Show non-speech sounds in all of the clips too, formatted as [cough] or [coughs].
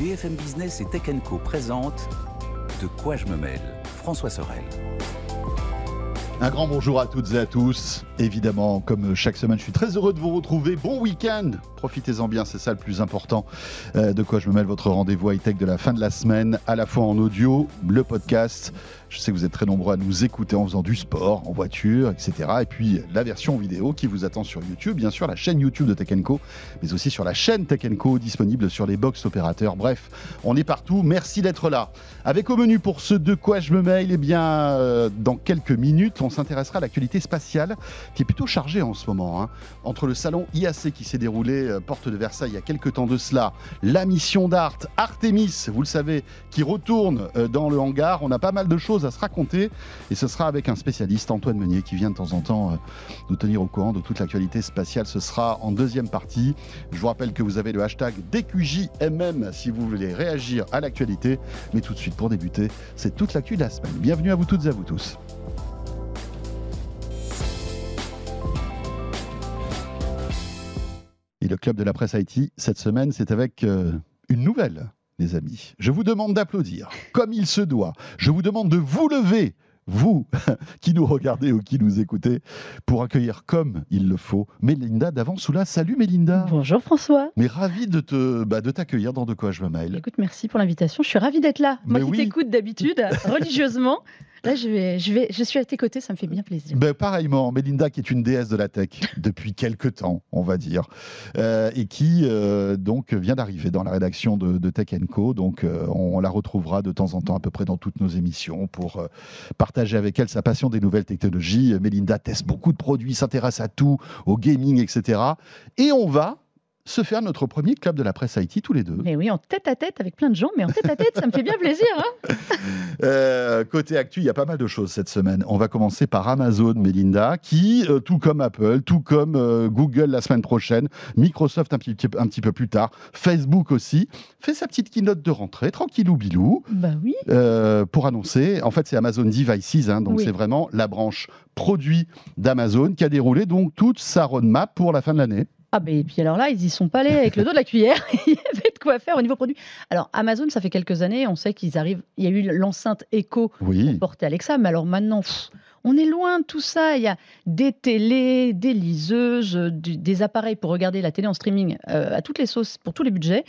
BFM Business et Tech Co présente De quoi je me mêle François Sorel. Un grand bonjour à toutes et à tous. Évidemment, comme chaque semaine, je suis très heureux de vous retrouver. Bon week-end Profitez-en bien, c'est ça le plus important. Euh, de quoi je me mêle votre rendez-vous high-tech de la fin de la semaine, à la fois en audio, le podcast. Je sais que vous êtes très nombreux à nous écouter en faisant du sport, en voiture, etc. Et puis la version vidéo qui vous attend sur YouTube, bien sûr, la chaîne YouTube de Tech Co, mais aussi sur la chaîne Tech Co disponible sur les box opérateurs. Bref, on est partout. Merci d'être là. Avec au menu pour ce de quoi je me mêle, eh bien, euh, dans quelques minutes, on s'intéressera à l'actualité spatiale qui est plutôt chargée en ce moment. Hein. Entre le salon IAC qui s'est déroulé euh, porte de Versailles il y a quelques temps de cela, la mission d'Art, Artemis, vous le savez, qui retourne euh, dans le hangar. On a pas mal de choses à se raconter et ce sera avec un spécialiste, Antoine Meunier, qui vient de temps en temps euh, nous tenir au courant de toute l'actualité spatiale. Ce sera en deuxième partie. Je vous rappelle que vous avez le hashtag DQJMM si vous voulez réagir à l'actualité. Mais tout de suite, pour débuter, c'est toute l'actu de la semaine. Bienvenue à vous toutes et à vous tous. Et le club de la presse Haïti, cette semaine, c'est avec euh, une nouvelle, les amis. Je vous demande d'applaudir, comme il se doit. Je vous demande de vous lever, vous [laughs] qui nous regardez ou qui nous écoutez, pour accueillir comme il le faut Mélinda d'Avant-Soula. Salut Mélinda. Bonjour François. Mais ravi de te bah, de t'accueillir dans De quoi je me mail. Écoute, merci pour l'invitation. Je suis ravie d'être là. Moi Mais qui oui. t'écoute d'habitude, [laughs] religieusement. Là, je, vais, je, vais, je suis à tes côtés, ça me fait bien plaisir. Ben, pareillement, Mélinda qui est une déesse de la tech [laughs] depuis quelques temps, on va dire, euh, et qui euh, donc vient d'arriver dans la rédaction de, de Tech Co. Donc euh, on, la retrouvera de temps en temps à peu près dans toutes nos émissions pour partager avec elle sa passion des nouvelles technologies. Mélinda teste beaucoup de produits, s'intéresse à tout, au gaming, etc. Et on va se faire notre premier club de la presse IT tous les deux. Mais oui, en tête à tête avec plein de gens, mais en tête à tête, ça me fait bien plaisir. hein. [laughs] Euh, côté actu, il y a pas mal de choses cette semaine. On va commencer par Amazon, Melinda, qui, euh, tout comme Apple, tout comme euh, Google la semaine prochaine, Microsoft un petit, un petit peu plus tard, Facebook aussi, fait sa petite keynote de rentrée, tranquillou bilou, bah oui. pour annoncer. En fait, c'est Amazon Devices, hein, donc Oui. c'est vraiment la branche produit d'Amazon qui a déroulé donc toute sa roadmap pour la fin de l'année. Ah, ben et puis alors là, ils y sont pas allés avec le dos de la cuillère. [laughs] Il y avait de quoi faire au niveau produit. Alors, Amazon, ça fait quelques années, on sait qu'ils arrivent. Il y a eu l'enceinte Echo Oui. portée Alexa, mais alors maintenant, pff, on est loin de tout ça. Il y a des télés, des liseuses, du- des appareils pour regarder la télé en streaming euh, à toutes les sauces, pour tous les budgets.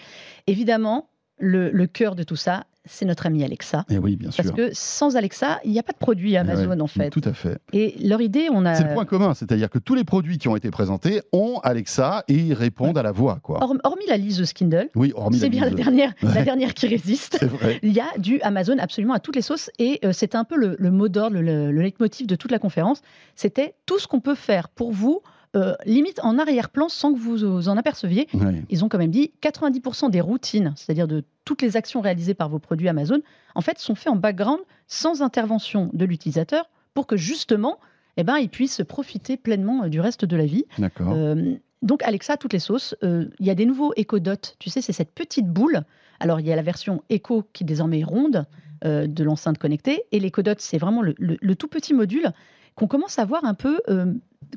Évidemment, le, le cœur de tout ça, c'est notre ami Alexa. Et oui, bien sûr. Parce que sans Alexa, il n'y a pas de produit Amazon Ouais, en fait. Tout à fait. Et leur idée, on a. C'est le point commun, c'est-à-dire que tous les produits qui ont été présentés ont Alexa et ils répondent à la voix. Quoi. Horm- Hormis la liseuse Kindle, Oui, hormis c'est bien la dernière, la dernière qui résiste. C'est vrai. Il y a du Amazon absolument à toutes les sauces et euh, c'était un peu le, le mot d'ordre, le, le leitmotiv de toute la conférence. C'était tout ce qu'on peut faire pour vous, euh, limite en arrière-plan sans que vous vous en aperceviez. Ouais. Ils ont quand même dit 90% des routines, c'est-à-dire de toutes les actions réalisées par vos produits Amazon, en fait, sont faits en background sans intervention de l'utilisateur pour que justement, eh ben, ils puissent profiter pleinement euh, du reste de la vie. D'accord. Euh, donc Alexa, toutes les sauces. Euh, Il y a des nouveaux Echo Dot. Tu sais, c'est cette petite boule. Alors il y a la version Echo qui désormais est ronde euh, de l'enceinte connectée. Et l'Echo Dot, c'est vraiment le, le- le tout petit module qu'on commence à voir un peu,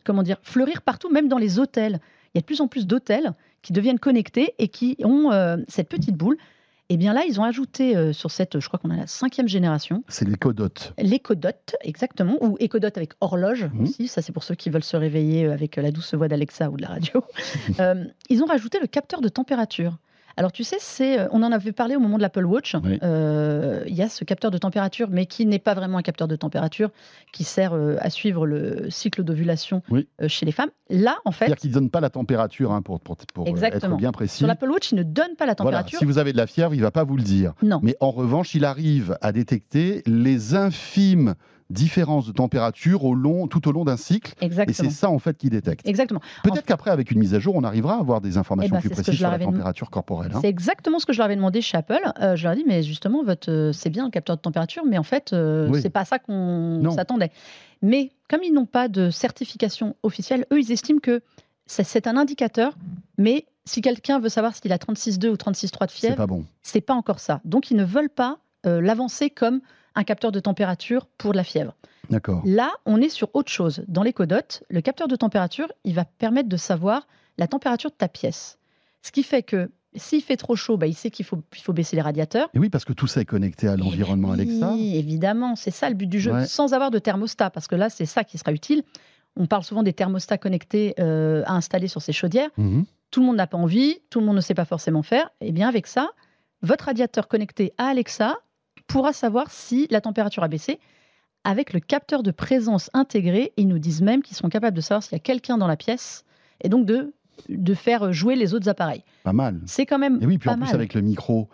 comment dire, fleurir partout, même dans les hôtels. Il y a de plus en plus d'hôtels qui deviennent connectés et qui ont euh, cette petite boule. Et bien là, ils ont ajouté euh, sur cette, je crois qu'on a la cinquième génération, C'est l'écodote. L'écodot, exactement, ou écodot avec horloge Mhm. aussi. Ça, c'est pour ceux qui veulent se réveiller euh, avec la douce voix d'Alexa ou de la radio. [laughs] Ils ont rajouté le capteur de température. Alors, tu sais, c'est, euh, on en avait parlé au moment de l'Apple Watch. Oui. Euh, Il y a ce capteur de température, mais qui n'est pas vraiment un capteur de température, qui sert euh, à suivre le cycle d'ovulation Oui. euh, chez les femmes. Là, en fait, C'est-à-dire qu'ils ne donnent pas la température hein, pour, pour, pour, Exactement. être bien précis. sur l'Apple Watch, il ne donne pas la Voilà, température. si vous avez de la fièvre, il ne va pas vous le dire. Non. Mais en revanche, il arrive à détecter les infimes différences de température au long, tout au long d'un cycle. Et Exactement. c'est ça, en fait, qu'il détecte. Exactement. Peut-être qu'après, avec une mise à jour, on arrivera à avoir des informations Eh ben, plus c'est précises sur la température corporelle. hein. C'est exactement ce que je leur avais demandé chez Apple. Euh, je leur ai dit, mais justement, votre, euh, c'est bien le capteur de température, mais en fait, euh, Oui. c'est pas ça qu'on s'attendait. Mais comme ils n'ont pas de certification officielle, eux, ils estiment que c'est- c'est un indicateur, mais si quelqu'un veut savoir s'il a 36,2 ou 36,3 de C'est fièvre, pas bon. c'est pas encore ça. Donc, ils ne veulent pas euh, l'avancer comme un capteur de température pour de la fièvre. D'accord. Là, on est sur autre chose. Dans l'écodote, le capteur de température, il va permettre de savoir la température de ta pièce. Ce qui fait que S'il fait trop chaud, bah, il sait qu'il faut, il faut baisser les radiateurs. Et oui, parce que tout ça est connecté à l'environnement Eh Alexa. Oui, évidemment, c'est ça le but du jeu, Ouais. sans avoir de thermostat, parce que là, c'est ça qui sera utile. On parle souvent des thermostats connectés euh, à installer sur ces chaudières. Mhm. Tout le monde n'a pas envie, tout le monde ne sait pas forcément faire. Et bien avec ça, votre radiateur connecté à Alexa pourra savoir si la température a baissé. Avec le capteur de présence intégré, ils nous disent même qu'ils sont capables de savoir s'il y a quelqu'un dans la pièce et donc de, de faire jouer les autres appareils. Pas mal. C'est quand même Et oui, puis pas en plus mal. avec le micro,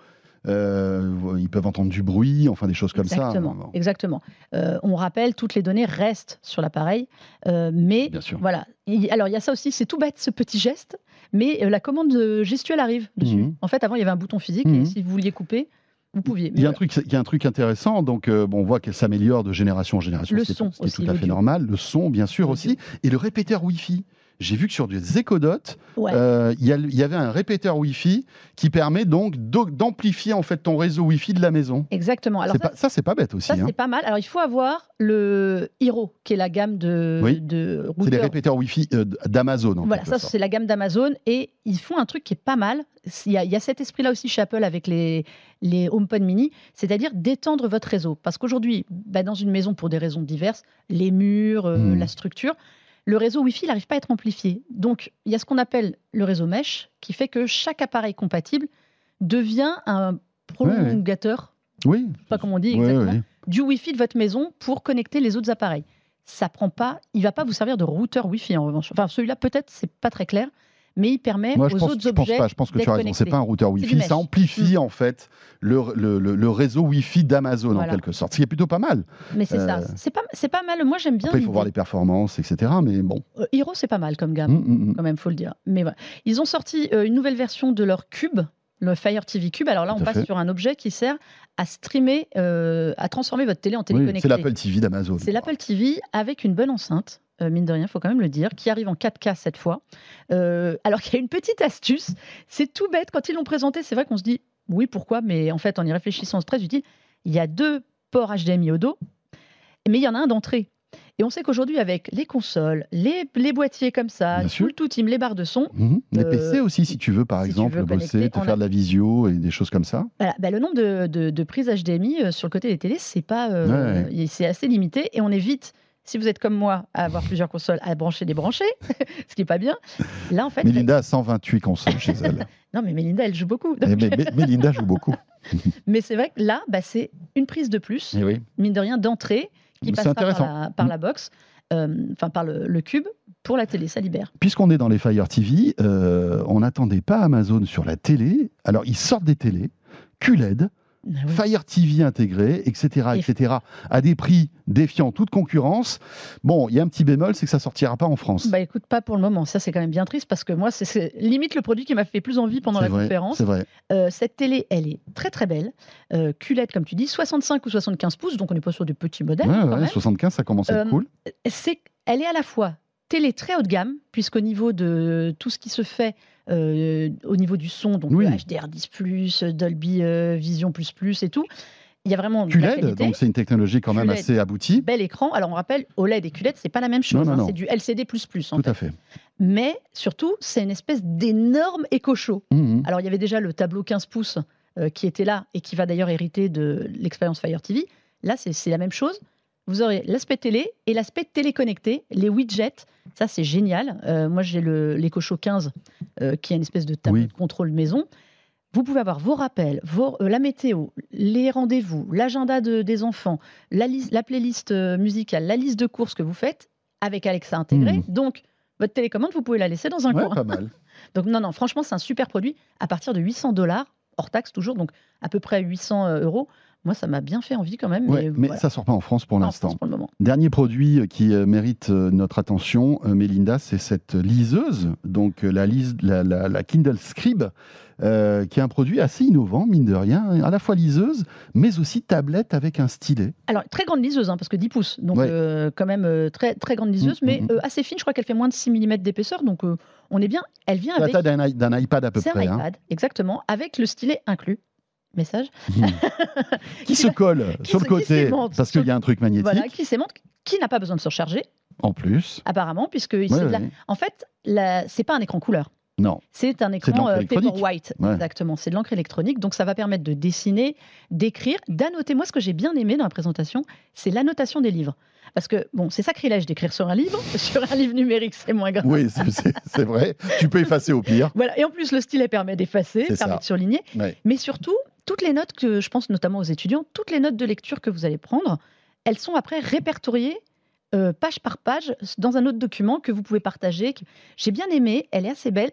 euh, ils peuvent entendre du bruit, enfin des choses comme exactement, ça. Exactement. Euh, on rappelle, toutes les données restent sur l'appareil, euh, mais Bien sûr. voilà. Il- alors il y a ça aussi, c'est tout bête ce petit geste, mais la commande gestuelle arrive dessus. Mhm. En fait, avant il y avait un bouton physique Mhm. et si vous vouliez couper, vous pouviez. Il y, a un truc, il y a un truc intéressant, donc euh, bon, on voit qu'elle s'améliore de génération en génération, Le ce qui est- son ce qui est aussi, tout à fait normal. Le son, bien sûr, aussi. Et le répéteur Wi-Fi. J'ai vu que sur des écodotes, Ouais. euh, il y, avait un répéteur Wi-Fi qui permet donc d'amplifier en fait ton réseau Wi-Fi de la maison. Exactement. Alors ça, c'est pas bête aussi. ça, hein. c'est pas mal. Alors il faut avoir le Hero, qui est la gamme de, Oui. de C'est les répéteurs Wi-Fi euh, d'Amazon. Voilà, ça c'est la gamme d'Amazon et ils font un truc qui est pas mal. Il y a, il y a cet esprit-là aussi chez Apple avec les, les HomePod mini, c'est-à-dire d'étendre votre réseau. Parce qu'aujourd'hui, bah, dans une maison, pour des raisons diverses, les murs, euh, Hmm. la structure, le réseau Wi-Fi n'arrive pas à être amplifié. Donc il y a ce qu'on appelle le réseau mesh qui fait que chaque appareil compatible devient un prolongateur, Oui. pas comment on dit exactement, du Wi-Fi de votre maison pour connecter les autres appareils. Ça prend pas, il va pas vous servir de routeur Wi-Fi en revanche. Enfin, celui-là peut-être c'est pas très clair, mais il permet Moi, aux pense, autres je pense objets. pas. Je pense que tu as raison. C'est pas un routeur Wi-Fi. Ça amplifie en fait le, le- le- le réseau Wi-Fi d'Amazon en quelque sorte. Ce qui est plutôt pas mal. Mais c'est ça, Euh, c'est pas, pas mal. Moi j'aime bien. Après, il faut voir les performances, etc. Mais bon. Euh, Hero c'est pas mal comme gamme, hum, hum. quand même, faut le dire. Mais voilà. Ils ont sorti euh, une nouvelle version de leur Cube, le Fire TV Cube. Alors là, on passe fait. sur un objet qui sert à streamer, euh, à transformer votre télé en télé Oui, connectée. c'est l'Apple TV d'Amazon. C'est l'Apple TV avec une bonne enceinte, euh, mine de rien, faut quand même le dire, qui arrive en 4K cette fois. Euh, alors qu'il y a une petite astuce, c'est tout bête. Quand ils l'ont présenté, c'est vrai qu'on se dit oui, pourquoi, mais en fait, en y réfléchissant, c'est très utile. Il y a deux ports HDMI au dos, mais il y en a un d'entrée. Et on sait qu'aujourd'hui, avec les consoles, les, les boîtiers comme ça, tout le tout team, les barres de son, Mhm. Les Euh, PC aussi, si tu veux, par si exemple, veux bosser, te on faire a- de la visio et des choses comme ça. Voilà, bah, le nombre de, de- de prises HDMI sur le côté des télés, c'est pas, euh, Ouais, c'est assez limité et on évite. Si vous êtes comme moi à avoir plusieurs consoles, à brancher, débrancher, [laughs] ce qui est pas bien. Là, en fait, Mélinda a 128 consoles chez elle. [laughs] non, mais Mélinda, elle joue beaucoup. Et mais- mais- Mélinda joue beaucoup. [laughs] Mais c'est vrai que là, bah, c'est une prise de plus, oui. mine de rien, d'entrée qui passe pas par la, par Mm. la box, euh, enfin par le, le cube pour la télé, ça libère. Puisqu'on est dans les Fire TV, euh, on n'attendait pas Amazon sur la télé. Alors, ils sortent des télés, QLED, Ah oui. Fire TV intégré, etc., Et- etc., à des prix défiant toute concurrence. Bon, il y a un petit bémol, c'est que ça sortira pas en France. Bah écoute, pas pour le moment. Ça, c'est quand même bien triste parce que moi, c'est- limite le produit qui m'a fait plus envie pendant la vrai, conférence. C'est vrai. Euh, cette télé, elle est très très belle. Euh, QLED, comme tu dis, 65 ou 75 pouces, donc on n'est pas sur du petit modèle Ouais, quand ouais, même. 75, ça commence à être Euh, cool. C'est, elle est à la fois télé très haut de gamme, puisqu'au niveau de tout ce qui se fait euh, au niveau du son, donc Oui. le HDR10+, Dolby euh, Vision++ et tout, il y a vraiment QLED, donc c'est une technologie quand même QLED. assez aboutie. Bel écran. Alors on rappelle, OLED et QLED, c'est pas la même chose. non, hein, non. c'est du LCD++. En Tout fait. à fait. Mais surtout, c'est une espèce d'énorme éco-show. Mhm. Alors, il y avait déjà le tableau 15 pouces euh, qui était là et qui va d'ailleurs hériter de l'expérience Fire TV. Là, c'est la même chose. Vous aurez l'aspect télé et l'aspect téléconnecté, les widgets. Ça, c'est génial. Euh, moi, j'ai le- l'EcoShow 15 euh, qui est une espèce de tableau Oui. de contrôle maison. Vous pouvez avoir vos rappels, vos- euh, la météo, les rendez-vous, l'agenda de- des enfants, la, lis- la playlist musicale, la liste de courses que vous faites avec Alexa intégré. Mhm. Donc, votre télécommande, vous pouvez la laisser dans un Ouais, coin. pas mal. [laughs] Donc non, non, franchement, c'est un super produit à partir de 800 dollars, hors taxe toujours, donc à peu près 800 euh, euros. Moi, ça m'a bien fait envie quand même. Ouais, mais mais voilà. ça sort pas en France pour l'instant. Dernier produit euh, qui euh, mérite euh, notre attention, Mélinda, c'est cette liseuse, donc la, lise, la, la- la Kindle Scribe, euh, qui est un produit assez innovant, mine de rien, à la fois liseuse, mais aussi tablette avec un stylet. Alors, très grande liseuse, hein, parce que 10 pouces, donc Ouais. euh, quand même euh, très, très grande liseuse, Mm, mais mm, mm. assez fine. Je crois qu'elle fait moins de 6 mm d'épaisseur, donc on est bien. Elle vient avec. d'un iPad à peu C'est un près. hein. iPad, exactement, avec le stylet inclus. Message. [laughs] qui se colle Qui sur le se- côté, parce qu'il y a un truc magnétique, Voilà, qui s'aimante, qui n'a pas besoin de se recharger, en plus. apparemment, puisque il Ouais, la- en fait, la... c'est pas un écran couleur. Non. C'est un écran euh. Paperwhite, Ouais. exactement. C'est de l'encre électronique, donc ça va permettre de dessiner, d'écrire, d'annoter. Moi, ce que j'ai bien aimé dans la présentation, c'est l'annotation des livres. Parce que, bon, c'est sacrilège d'écrire sur un livre. [laughs] sur un livre numérique, c'est moins grave. Oui, c'est- vrai. Tu peux effacer au pire. [laughs] Voilà. Et en plus, le stylet permet d'effacer, permet ça. de surligner. Ouais. Mais surtout, toutes les notes que je pense notamment aux étudiants, toutes les notes de lecture que vous allez prendre, elles sont après répertoriées euh, page par page dans un autre document que vous pouvez partager. J'ai bien aimé, elle est assez belle.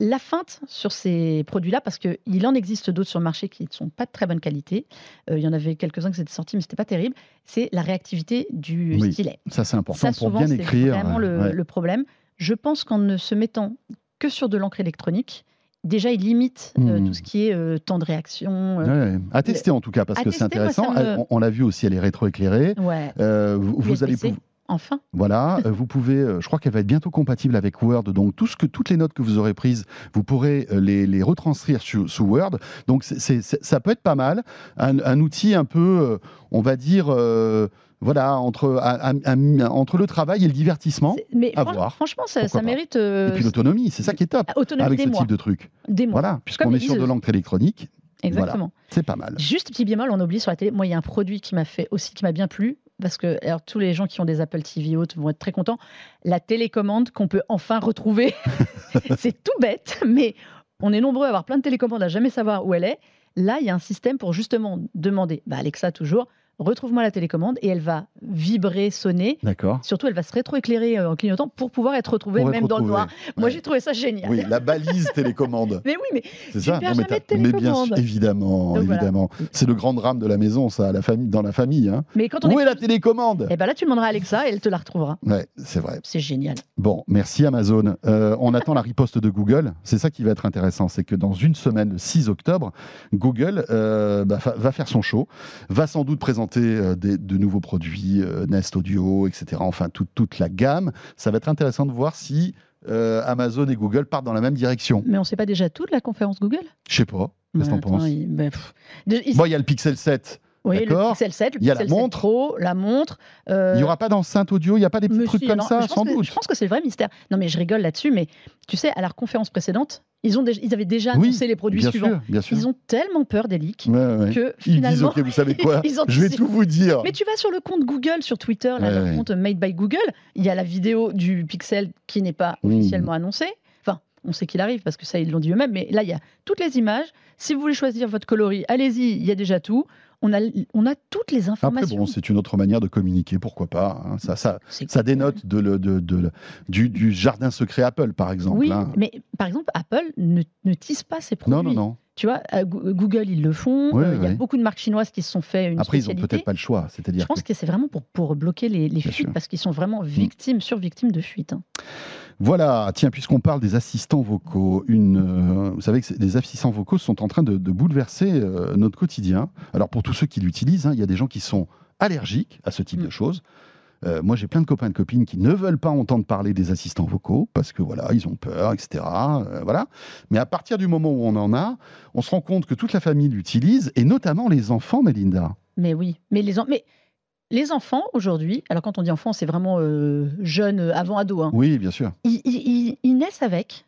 La feinte sur ces produits-là, parce qu'il en existe d'autres sur le marché qui ne sont pas de très bonne qualité, euh, il y en avait quelques-uns qui étaient sortis, mais c'était pas terrible, c'est la réactivité du Oui, stylet. Ça, c'est important Ça, pour souvent, bien c'est écrire. vraiment le, ouais. le problème. Je pense qu'en ne se mettant que sur de l'encre électronique, déjà, il limite euh, Hmm. tout ce qui est euh, temps de réaction. euh, Ouais, À tester en tout cas, parce que c'est moi, intéressant. me- On, l'a vu aussi, elle est rétroéclairée. Ouais, Euh, vous, vous allez USB-C. pouvoir- enfin. Voilà, [laughs] vous pouvez, je crois qu'elle va être bientôt compatible avec Word, donc tout ce que, toutes les notes que vous aurez prises, vous pourrez les, les retranscrire sous, sous Word. Donc ça peut être pas mal, un, un outil un peu, on va dire, voilà, entre, entre le travail et le divertissement, Mais à fran- voir. franchement, ça, ça mérite euh, et puis l'autonomie, c'est ça qui est top autonomie avec ce mois. type de truc. Des mois. Voilà, puisqu'on est sur de l'encre électronique, Exactement. c'est pas mal. Juste petit bémol, on oublie sur la télé. Moi, il y a un produit qui m'a fait aussi, qui m'a bien plu. Parce que alors, tous les gens qui ont des Apple TV hautes vont être très contents. La télécommande qu'on peut enfin retrouver. [laughs] c'est tout bête, mais on est nombreux à avoir plein de télécommandes à jamais savoir où elle est. Là, il y a un système pour justement demander, bah, Alexa toujours, retrouve-moi la télécommande et elle va vibrer, sonner. D'accord. Surtout, elle va se rétroéclairer euh, en clignotant pour pouvoir être retrouvée Pour même être dans le noir. Moi, j'ai trouvé ça génial. Oui, la balise [laughs] télécommande. Mais oui, mais C'est ça perds mais, jamais de t'as- mais bien sûr, télécommande. évidemment, Donc voilà. évidemment. C'est le grand drame de la maison, ça, la famille, dans la famille. Hein. Mais quand on Où est... est la télécommande? Eh ben là, tu demanderas à Alexa et elle te la retrouvera. Ouais, c'est vrai. C'est génial. Bon, merci Amazon. Euh, on attend la riposte de Google. C'est ça qui va être intéressant, c'est que dans une semaine, le 6 octobre, Google euh, bah, va faire son show, va sans doute présenter euh, des- de nouveaux produits, euh, Nest Audio, etc. Enfin, toute- toute la gamme. Ça va être intéressant de voir si euh, Amazon et Google partent dans la même direction. Mais on ne sait pas déjà tout de la conférence Google? Je sais pas. Qu'est-ce que t'en penses? il- ben, Bon, il y a le Pixel 7. Oui, le. Pixel 7, le la Pixel 7 montre. Pro, la montre. euh, Il n'y aura pas d'enceinte audio, il n'y a pas des petits trucs comme non, ça, sans que- doute. Je pense que c'est le vrai mystère. Non, mais je rigole là-dessus, mais tu sais, à la conférence précédente, ils, ont déjà, ils avaient déjà Oui, annoncé les produits bien suivants. sûr, bien sûr. Ils ont tellement peur des leaks Ouais, ouais. que Ils disent, finalement. ok, vous savez quoi [laughs] ils Je vais tout vous dire. Mais tu vas sur le compte Google sur Twitter, là, Ouais, leur ouais. compte Made by Google, il y a la vidéo du Pixel qui n'est pas Mmh. officiellement annoncée. Enfin, on sait qu'il arrive parce que ça, ils l'ont dit eux-mêmes, mais là, il y a toutes les images. Si vous voulez choisir votre coloris, allez-y, il y a déjà tout. On a, on a toutes les Après, informations. bon, c'est une autre manière de communiquer, pourquoi pas. hein. Ça, ça, C'est- ça dénote de le- de- de- du, du jardin secret Apple, par exemple. Oui, hein. mais par exemple, Apple ne, ne tease pas ses produits. Non, non, non. Tu vois, à Goo- Google, ils le font. Ouais, Euh, Il y a ouais. beaucoup de marques chinoises qui se sont fait une Après, ils ont spécialité. peut-être pas le choix. C'est-à-dire Je pense que- que c'est vraiment pour, pour bloquer les, les fuites, sûr. parce qu'ils sont vraiment victimes, sur-victimes de fuites. hein. Voilà, tiens, puisqu'on parle des assistants vocaux, une, euh, vous savez que les assistants vocaux sont en train de, de bouleverser euh, notre quotidien. Alors, pour tous ceux qui l'utilisent, hein, il y a des gens qui sont allergiques à ce type Mm. de choses. Euh, moi, j'ai plein de copains et de copines qui ne veulent pas entendre parler des assistants vocaux parce que voilà, ils ont peur, etc. Euh, voilà. Mais à partir du moment où on en a, on se rend compte que toute la famille l'utilise et notamment les enfants, Melinda. Mais oui, mais les, en- mais les enfants aujourd'hui, alors quand on dit enfants, c'est vraiment euh, jeune, euh, avant ado, hein, Oui, bien sûr. ils, ils- ils- ils naissent avec,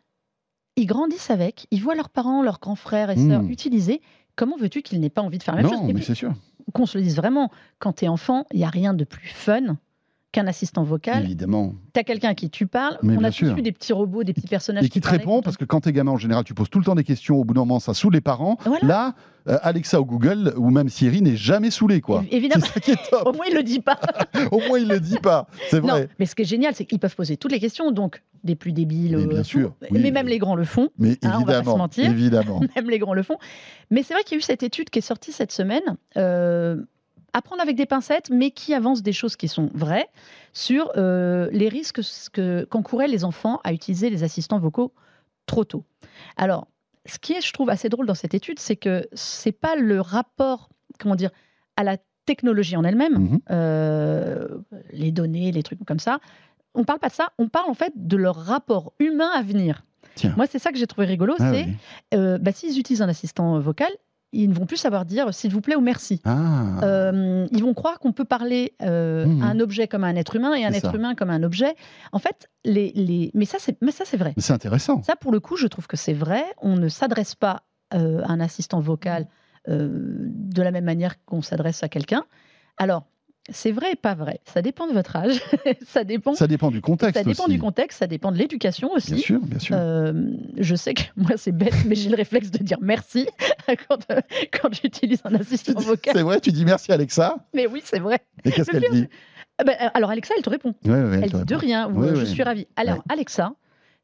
ils grandissent avec, ils voient leurs parents, leurs grands frères et sœurs Mm. utiliser. Comment veux-tu qu'ils n'aient pas envie de faire la même non, chose? Et mais c'est sûr. qu'on se le dise vraiment, quand t'es enfant, il n'y a rien de plus fun qu'un assistant vocal. Évidemment. T'as quelqu'un à qui tu parles. Mais on a tous eu des petits robots, des petits personnages. Et qui te répond, parce que quand t'es gamin, en général, tu poses tout le temps des questions. Au bout d'un moment, ça saoule les parents. Voilà. Là, euh, Alexa ou Google, ou même Siri, n'est jamais saoulé, quoi. Évi- évidemment. C'est ça qui est [laughs] Au moins, il le dit pas. [laughs] Au moins, il le dit pas. C'est Non, vrai. mais ce qui est génial, c'est qu'ils peuvent poser toutes les questions, donc des plus débiles. Mais euh, bien sûr, oui. mais même les grands le font. Mais Hein, on va pas se évidemment, mentir. évidemment. [laughs] Même les grands le font. Mais c'est vrai qu'il y a eu cette étude qui est sortie cette semaine, euh, à prendre avec des pincettes, mais qui avance des choses qui sont vraies sur euh, les risques que- qu'encouraient les enfants à utiliser les assistants vocaux trop tôt. Alors, ce qui est, je trouve, assez drôle dans cette étude, c'est que c'est pas le rapport, comment dire, à la technologie en elle-même, Mhm. euh, les données, les trucs comme ça. On parle pas de ça, on parle en fait de leur rapport humain à venir. Tiens. Moi, c'est ça que j'ai trouvé rigolo, Ah c'est oui. euh, bah, s'ils utilisent un assistant vocal, ils ne vont plus savoir dire s'il vous plaît ou merci. Ah, Euh, ils vont croire qu'on peut parler euh, Mhm. à un objet comme à un être humain et à un être humain comme à un objet. En fait, les, les... mais ça, c'est mais ça, c'est vrai. c'est intéressant. Ça, pour le coup, je trouve que c'est vrai. On ne s'adresse pas euh, à un assistant vocal euh, de la même manière qu'on s'adresse à quelqu'un. Alors, c'est vrai et pas vrai. Ça dépend de votre âge. [laughs] ça dépend. Ça dépend du contexte Ça dépend aussi. du contexte. Ça dépend de l'éducation aussi. Bien sûr, bien sûr. Euh, je sais que [laughs] moi c'est bête, mais j'ai le réflexe de dire merci [laughs] quand, euh, quand j'utilise un assistant vocal. C'est vrai, tu dis merci Alexa. Mais oui, c'est vrai. Et qu'est-ce Le qu'elle dit Ah ben, euh, alors Alexa, elle te répond. Ouais, ouais, Elle te dit de répond. rien. ou, Oui, euh, je suis ravie. Alors. Alexa,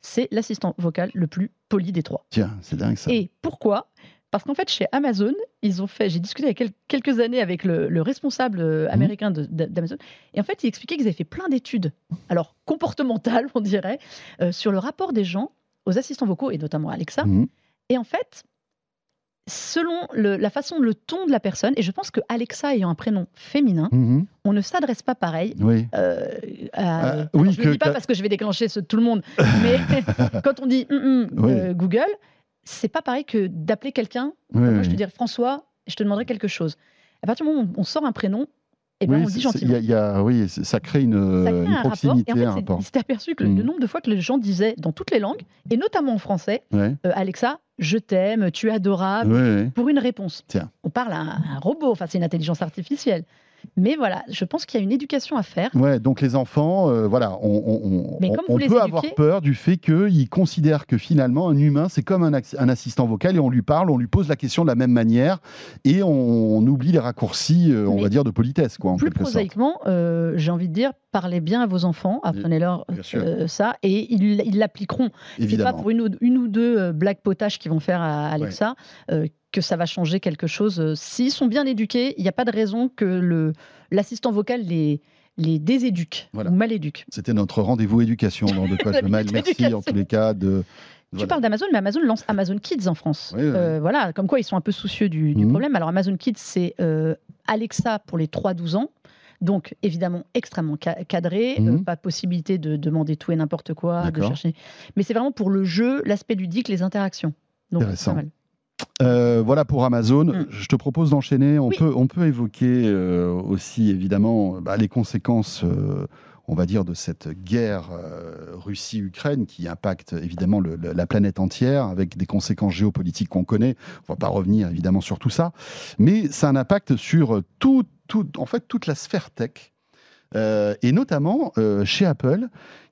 c'est l'assistant vocal le plus poli des trois. Tiens, c'est dingue ça. Et pourquoi Parce qu'en fait, chez Amazon, ils ont fait. J'ai discuté il y a quel- quelques années avec le, le responsable euh, Mhm. américain d'Amazon, et en fait, il expliquait qu'ils avaient fait plein d'études, alors comportementales, [laughs] on dirait, euh, sur le rapport des gens aux assistants vocaux et notamment à Alexa. Mhm. Et en fait, selon le- la façon, le ton de la personne, et je pense que Alexa ayant un prénom féminin, Mhm. on ne s'adresse pas pareil. Oui. euh, à- oui, je ne dis pas parce que je vais déclencher ce, tout le monde, [laughs] mais [laughs] quand on dit Oui. euh, Google, c'est pas pareil que d'appeler quelqu'un. Oui, Moi, oui. je te dirais François, je te demanderai quelque chose. À partir du moment où on sort un prénom, et ben Oui, on le dit gentiment. y a- y a- oui, ça crée une, Ça crée une un rapport. proximité, Et en fait, un c'est- rapport. il s'était aperçu que le- Mm. le nombre de fois que les gens disaient dans toutes les langues, et notamment en français, Ouais. euh, Alexa, je t'aime, tu es adorable, Ouais, ouais. pour une réponse. Tiens. On parle à un, à un robot, enfin c'est une intelligence artificielle. Mais voilà, je pense qu'il y a une éducation à faire. Ouais, donc les enfants, euh, voilà, on, on- on- on- peut éduquez- avoir peur du fait qu'ils considèrent que finalement un humain c'est comme un, assistant vocal et on lui parle, on lui pose la question de la même manière et on, oublie les raccourcis, euh, on Mais va dire, de politesse, quoi, en Plus prosaïquement, euh, j'ai envie de dire, parlez bien à vos enfants, apprenez-leur ça, et ils l'appliqueront. C'est pas pour une ou, une ou deux blagues potaches qu'ils vont faire à Alexa que ça va changer quelque chose. Euh, S'ils sont bien éduqués, il n'y a pas de raison que le- l'assistant vocal les, les déséduque Voilà. ou mal éduque. C'était notre rendez-vous éducation dans De quoi [laughs] je. Minute Merci en tous les cas de. Tu voilà. parles d'Amazon, mais Amazon lance Amazon Kids en France. Oui, oui, oui. Euh, voilà, comme quoi ils sont un peu soucieux du, du Mhm. problème. Alors Amazon Kids, c'est euh, Alexa pour les 3-12 ans. Donc, évidemment, extrêmement ca- cadré, Mhm. euh, pas possibilité de demander tout et n'importe quoi, de chercher. Mais c'est vraiment pour le jeu, l'aspect ludique, les interactions. Donc, Intéressant. pas mal. Euh, voilà pour Amazon. Mm. Je te propose d'enchaîner. On, Oui. peut, on peut évoquer euh, aussi évidemment bah, les conséquences, euh, on va dire, de cette guerre Russie-Ukraine qui impacte évidemment le- le- la planète entière avec des conséquences géopolitiques qu'on connaît. On va pas revenir évidemment sur tout ça, mais ça a un impact sur tout, tout, en fait, toute la sphère tech et notamment chez Apple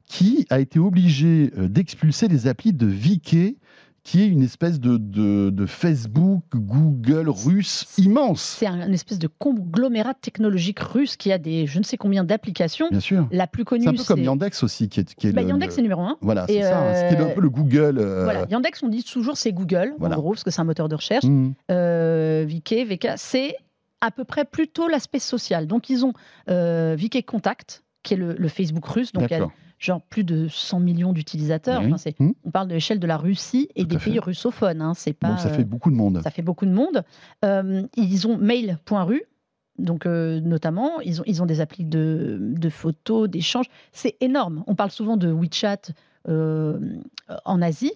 qui a été obligé d'expulser les applis de VK qui est une espèce de, de- de Facebook, Google russe immense. C'est un, une espèce de conglomérat technologique russe qui a des je ne sais combien d'applications. Bien sûr. La plus connue, C'est un peu comme Yandex aussi, qui est, qui est Bah, le- Yandex, le- c'est numéro un. Voilà, c'est ça. hein, euh, un peu le Google. euh, Voilà, Yandex, on dit toujours c'est Google, Voilà. en gros, parce que c'est un moteur de recherche. mhm. euh, VK, VK, c'est à peu près plutôt l'aspect social. Donc ils ont euh, VK Contact, qui est le, le Facebook russe, donc genre plus de 100 millions d'utilisateurs. Oui. Enfin, c'est- Mhm. on parle de l'échelle de la Russie et Tout des fait. pays russophones. hein, c'est pas, Donc ça euh, fait beaucoup de monde. ça fait beaucoup de monde. Euh, ils ont mail.ru. Donc, euh, notamment, ils ont, ils ont des applis de, de photos, d'échanges. C'est énorme. On parle souvent de WeChat euh, en Asie.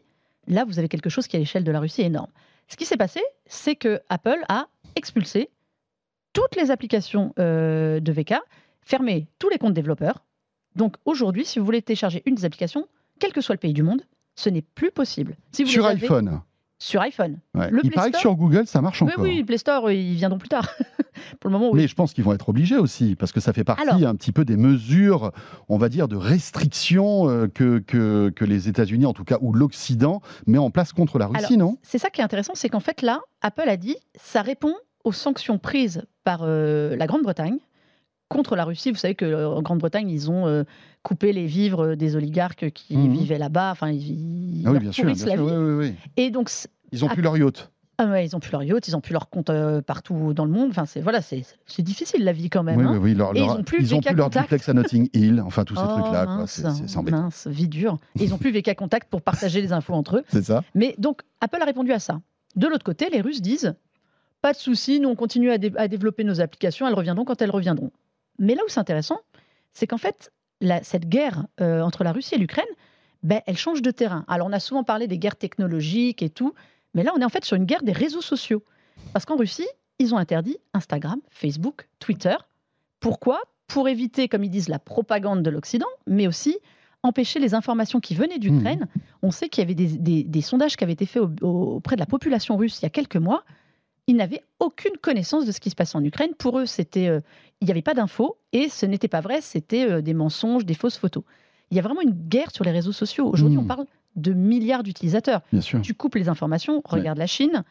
Là, vous avez quelque chose qui, à l'échelle de la Russie, est énorme. Ce qui s'est passé, c'est que Apple a expulsé toutes les applications euh, de VK, fermé tous les comptes développeurs. Donc, aujourd'hui, si vous voulez télécharger une des applications, quel que soit le pays du monde, ce n'est plus possible. Si vous Sur avez- iPhone. Sur iPhone. ouais. le Il Play paraît que Store sur Google, ça marche Oui, encore. oui, Play Store, euh, ils viendront plus tard. [laughs] Pour le moment, oui. Mais je pense qu'ils vont être obligés aussi, parce que ça fait partie Alors- un petit peu des mesures, on va dire, de restriction euh, que, que, que les États-Unis, en tout cas, ou l'Occident, met en place contre la Russie, Alors, non? C'est ça qui est intéressant, c'est qu'en fait, là, Apple a dit, ça répond aux sanctions prises par euh, la Grande-Bretagne contre la Russie. Vous savez qu'en Grande-Bretagne, ils ont euh, coupé les vivres des oligarques qui Mhm. vivaient là-bas. Enfin, ils, Ah oui, bien sûr. Bien la sûr vie. oui. Et donc, Ils ont plus leur yacht. ah ouais, ils ont plus leur yacht, ils ont plus leur compte euh, partout dans le monde. Enfin, c'est voilà, c'est difficile la vie quand même. Oui, hein. oui, leur- ils ont plus ils ont plus leur duplex à Notting Hill, enfin tous ces [laughs] Oh, trucs-là. C'est embêtant. mince, vie dure. Et ils ont plus [laughs] VK Contact pour partager les infos entre eux. [laughs] C'est ça Mais donc, Apple a répondu à ça. De l'autre côté, les Russes disent pas de souci, nous on continue à, dé- à développer nos applications, elles reviendront quand elles reviendront. Mais là où c'est intéressant, c'est qu'en fait, la- cette guerre euh, entre la Russie et l'Ukraine, ben, elle change de terrain. Alors on a souvent parlé des guerres technologiques et tout, mais là on est en fait sur une guerre des réseaux sociaux. Parce qu'en Russie, ils ont interdit Instagram, Facebook, Twitter. Pourquoi? Pour éviter, comme ils disent, la propagande de l'Occident, mais aussi empêcher les informations qui venaient d'Ukraine. Mmh. On sait qu'il y avait des, des- des sondages qui avaient été faits au- au- auprès de la population russe il y a quelques mois. Ils n'avaient aucune connaissance de ce qui se passait en Ukraine. Pour eux, c'était, euh, il n'y avait pas d'infos et ce n'était pas vrai. C'était euh, des mensonges, des fausses photos. Il y a vraiment une guerre sur les réseaux sociaux. Aujourd'hui, Mmh. on parle de milliards d'utilisateurs. Bien sûr, Tu coupes les informations, regarde la Chine,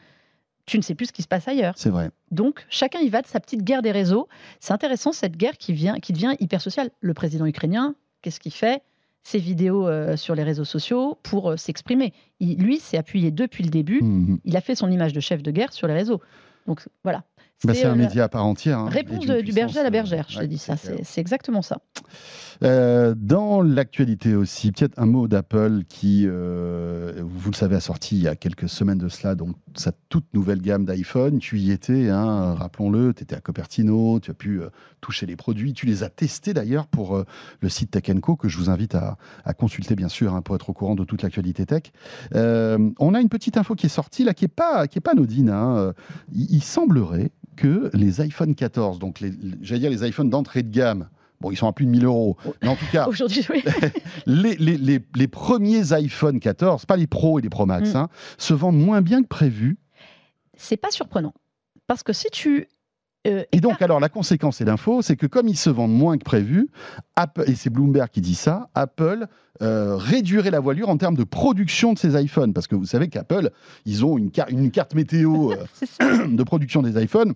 tu ne sais plus ce qui se passe ailleurs. c'est vrai. Donc, chacun y va de sa petite guerre des réseaux. C'est intéressant, cette guerre qui, vient, qui devient hyper sociale. Le président ukrainien, qu'est-ce qu'il fait? Ses vidéos euh, sur les réseaux sociaux pour euh, s'exprimer. Lui, s'est appuyé depuis le début. Mhm. Il a fait son image de chef de guerre sur les réseaux. Donc, voilà. Bah, c'est euh, un la média à part entière. hein, Réponse de- du berger à la puissance, bergère, euh, je ouais, dis ça. c'est exactement ça. Euh, dans l'actualité aussi, peut-être un mot d'Apple qui, euh, vous le savez, a sorti il y a quelques semaines de cela, donc sa toute nouvelle gamme d'iPhone. Tu y étais, hein, rappelons-le, tu étais à Cupertino, tu as pu euh, toucher les produits, tu les as testés d'ailleurs pour euh, le site Tech Co que je vous invite à, à consulter bien sûr hein, pour être au courant de toute l'actualité tech. Euh, on a une petite info qui est sortie là qui est pas qui est pas anodine. hein. Il, il semblerait que les iPhone 14, donc les, j'allais dire les iPhones d'entrée de gamme. Bon, ils sont à plus de 1000 euros. Mais en tout cas, Aujourd'hui, oui. [laughs] les, les- les- les premiers iPhone 14, pas les Pro et les Pro Max, Mm. hein, se vendent moins bien que prévu. c'est pas surprenant. Parce que si tu. Euh, Et donc, alors, la conséquence et l'info, c'est que comme ils se vendent moins que prévu, Apple, et c'est Bloomberg qui dit ça, Apple euh, réduirait la voilure en termes de production de ces iPhones. Parce que vous savez qu'Apple, ils ont une, car- une carte météo [laughs] euh, [clears throat] de production des iPhones.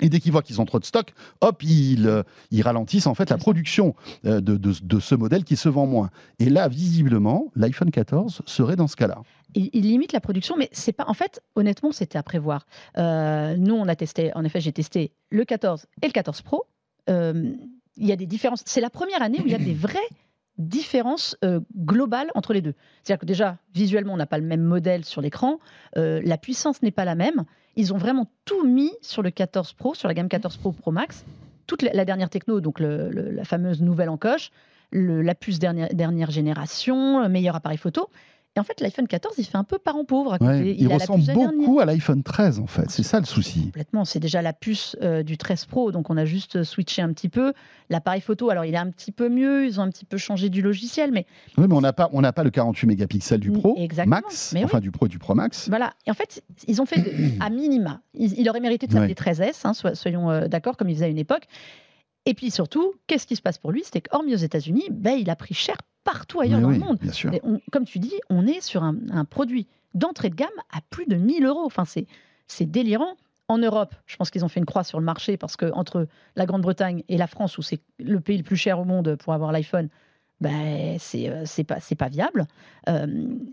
Et dès qu'ils voient qu'ils ont trop de stock, hop, ils, ils ralentissent en fait la production de, de- de ce modèle qui se vend moins. Et là, visiblement, l'iPhone 14 serait dans ce cas-là. Il, limite la production, mais c'est pas. En fait, honnêtement, c'était à prévoir. Euh, nous, on a testé. En effet, j'ai testé le 14 et le 14 Pro. Euh, Il y a des différences. C'est la première année où il y a des vraies différences euh, globales entre les deux. C'est-à-dire que déjà, visuellement, on n'a pas le même modèle sur l'écran. La puissance n'est pas la même. Ils ont vraiment tout mis sur le 14 Pro, sur la gamme 14 Pro Pro Max. Toute la, dernière techno, donc la fameuse nouvelle en coche, le- la puce dernière, dernière génération, le meilleur appareil photo. Et en fait, l'iPhone 14, il fait un peu parent pauvre. à côté. Ouais, il, a la ressemble beaucoup à l'iPhone 13 en fait. C'est ça le souci. Complètement. C'est déjà la puce euh, du 13 Pro, donc on a juste switché un petit peu. L'appareil photo, alors il est un petit peu mieux, ils ont un petit peu changé du logiciel, mais Oui, mais on n'a pas, on n'a pas le 48 mégapixels du Pro exactement. Max, Mais oui. enfin du Pro et du Pro Max. voilà. Et en fait, ils ont fait de- à minima. Il, il aurait mérité de s'appeler Ouais. 13S, hein, so- soyons euh, d'accord, comme il faisait à une époque. Et puis surtout, qu'est-ce qui se passe pour lui? C'était qu'hormis aux États-Unis, ben, il a pris cher partout ailleurs Mais dans oui, le monde. bien sûr. On- comme tu dis, on est sur un, un produit d'entrée de gamme à plus de 1000 euros. Enfin, c'est, c'est délirant. En Europe, je pense qu'ils ont fait une croix sur le marché parce que entre la Grande-Bretagne et la France, où c'est le pays le plus cher au monde pour avoir l'iPhone, ben, c'est, euh, c'est, pas, c'est pas viable. Euh,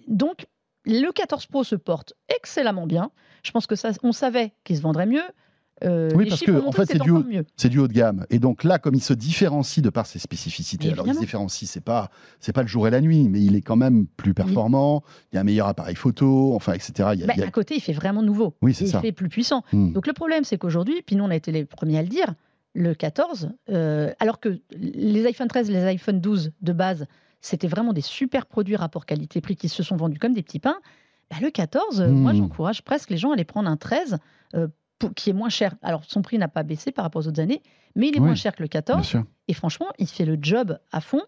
donc, le 14 Pro se porte excellemment bien. Je pense que ça, on savait qu'il se vendrait mieux. Euh, Oui, parce que, en fait, c'est du haut- du haut de gamme. Et donc là, comme il se différencie de par ses spécificités, Mais alors il se différencie, c'est pas, c'est pas le jour et la nuit, mais il est quand même plus performant. Il y a un meilleur appareil photo, enfin, etc. Il y a- Ben, il y a- À côté, il fait vraiment nouveau. Oui, c'est il ça. fait plus puissant. Hmm. Donc le problème, c'est qu'aujourd'hui, puis nous, on a été les premiers à le dire, le 14, euh, alors que les iPhone 13, les iPhone 12 de base, c'était vraiment des super produits rapport qualité-prix qui se sont vendus comme des petits pains. bah, le 14, euh, Hmm. moi, j'encourage presque les gens à aller prendre un 13 euh, pour- qui est moins cher. Alors, son prix n'a pas baissé par rapport aux autres années, mais il est Oui, moins cher que le Bien 14. sûr. Et franchement, il fait le job à fond.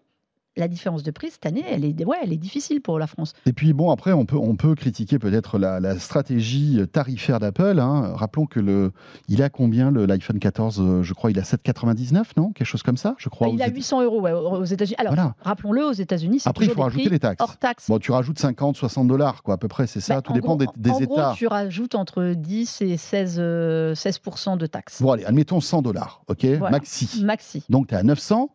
La différence de prix cette année, elle est, ouais, elle est difficile pour la France. Et puis bon, après, on peut, on peut critiquer peut-être la, la stratégie tarifaire d'Apple. hein. Rappelons que le, il a combien l'iPhone 14 euh, Je crois il a 7,99, non? Quelque chose comme ça, je crois. il a Éta- 800 euros ouais, aux États-Unis. Alors, Voilà. rappelons-le, aux États-Unis, c'est Après, il faut rajouter les taxes. hors taxe. Bon, tu rajoutes 50, 60 dollars, quoi, à peu près, c'est ça? Bah, Tout en dépend gros- des, des en États. Gros, tu rajoutes entre 10 et 16, euh, 16% de taxes. Bon, allez, admettons 100 dollars, ok? Voilà. Maxi. Maxi. Donc, tu es à 900.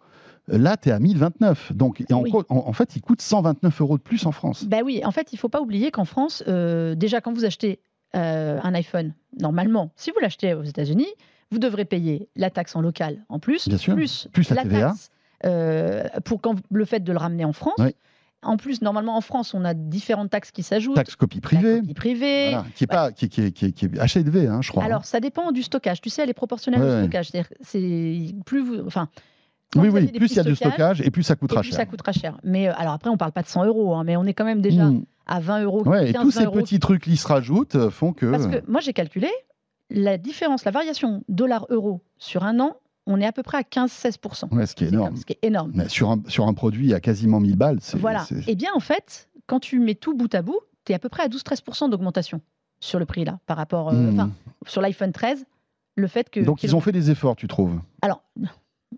Là, tu es à 1029. Donc, et en, Oui. en, en fait, il coûte 129 euros de plus en France. Bah oui, en fait, il faut pas oublier qu'en France, euh, déjà quand vous achetez euh, un iPhone, normalement, si vous l'achetez aux États-Unis, vous devrez payer la taxe en local en plus, Bien sûr. plus, Plus la TVA. taxe euh, pour quand, le fait de le ramener en France. Oui. En plus, normalement, en France, on a différentes taxes qui s'ajoutent. Taxe copie privée. copie privée. Voilà, qui est pas qui, qui qui qui est HLV, hein, je crois. Alors, ça dépend du stockage. Tu sais, elle est proportionnelle Ouais, au ouais. stockage. C'est-à-dire, c'est plus vous, enfin. Quand oui, oui, plus il y a stockages, stockage et plus ça et coûtera plus cher. ça coûtera cher. Mais euh, alors après, on parle pas de 100 euros, hein, mais on est quand même déjà Mm. à 20 euros. Ouais, et 15, tous 20 ces euros. petits trucs qui se rajoutent euh, font que. Parce que moi, j'ai calculé, la différence, la variation dollar-euro sur un an, on est à peu près à 15-16%. Ouais, ce qui est énorme. comme- Ce qui est énorme. Mais sur un, sur un produit à quasiment 1000 balles, c'est. Voilà. Eh bien, en fait, quand tu mets tout bout à bout, tu es à peu près à 12-13% d'augmentation sur le prix là, par rapport, euh, Hmm. enfin, sur l'iPhone 13. Le fait que. Donc ils ont fait des efforts, tu trouves? Alors,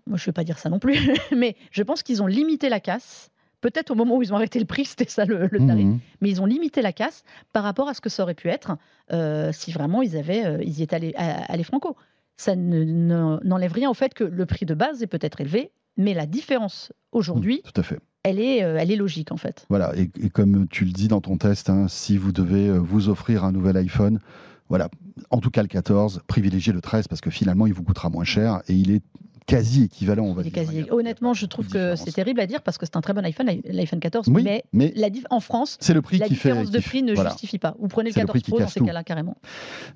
moi, je ne vais pas dire ça non plus, [laughs] mais je pense qu'ils ont limité la casse. Peut-être au moment où ils ont arrêté le prix, [laughs] c'était ça le, le tarif. Mhm. Mais ils ont limité la casse par rapport à ce que ça aurait pu être euh, si vraiment ils, avaient, euh, ils y étaient allés, à- allés franco. Ça ne- ne- n'enlève rien au fait que le prix de base est peut-être élevé, mais la différence aujourd'hui, Tout à fait. elle, est, euh, elle est logique en fait. Voilà, et, et comme tu le dis dans ton test, hein, si vous devez vous offrir un nouvel iPhone, voilà, en tout cas le 14, privilégiez le 13 parce que finalement il vous coûtera moins cher et il est quasi équivalent, on va dire. quasi- a- Honnêtement, je trouve que c'est terrible à dire parce que c'est un très bon iPhone, l'iPhone 14, Oui, mais mais la dif- en France, c'est le prix la qui fait. différence de prix ne voilà. justifie pas. Vous prenez le C'est le 14 prix qui Pro dans ces cas-là carrément.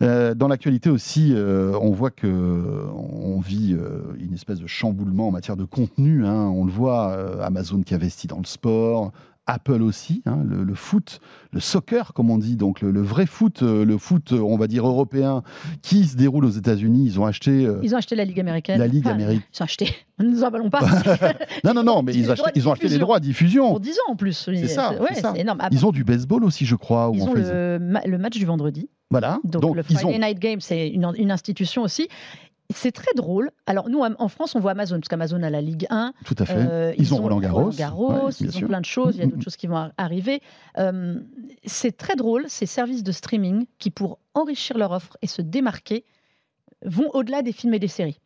Euh, dans l'actualité aussi, euh, on voit que euh, on vit euh, une espèce de chamboulement en matière de contenu. hein. On le voit, Amazon qui investit dans le sport, Apple aussi, hein, le, le foot, le soccer comme on dit, donc le, le vrai foot, euh, le foot, euh, on va dire européen, qui se déroule aux États-Unis. Ils ont acheté euh, Ils ont acheté la Ligue américaine. la Ligue Enfin, américaine. Ils ont acheté. [laughs] Ne nous emballons pas. [laughs] Non, non, non, mais ils, ont acheté- de ils ont acheté les droits à diffusion. Pour 10 ans en plus. C'est ça, Ouais, c'est ça. c'est énorme. Ah, Ils ont du baseball aussi, je crois. ils on ont le, ma- le match du vendredi. Voilà. Donc, Donc, le Friday ont. Night Game, c'est une, une institution aussi. C'est très drôle. Alors nous, en France, on voit Amazon, parce qu'Amazon a la Ligue 1. Tout à fait. Euh, Ils ont Roland Garros. Garros, Ouais, ils ont plein de choses. Il y a [laughs] d'autres choses qui vont ar- arriver. Euh, c'est très drôle, ces services de streaming qui, pour enrichir leur offre et se démarquer, vont au-delà des films et des séries.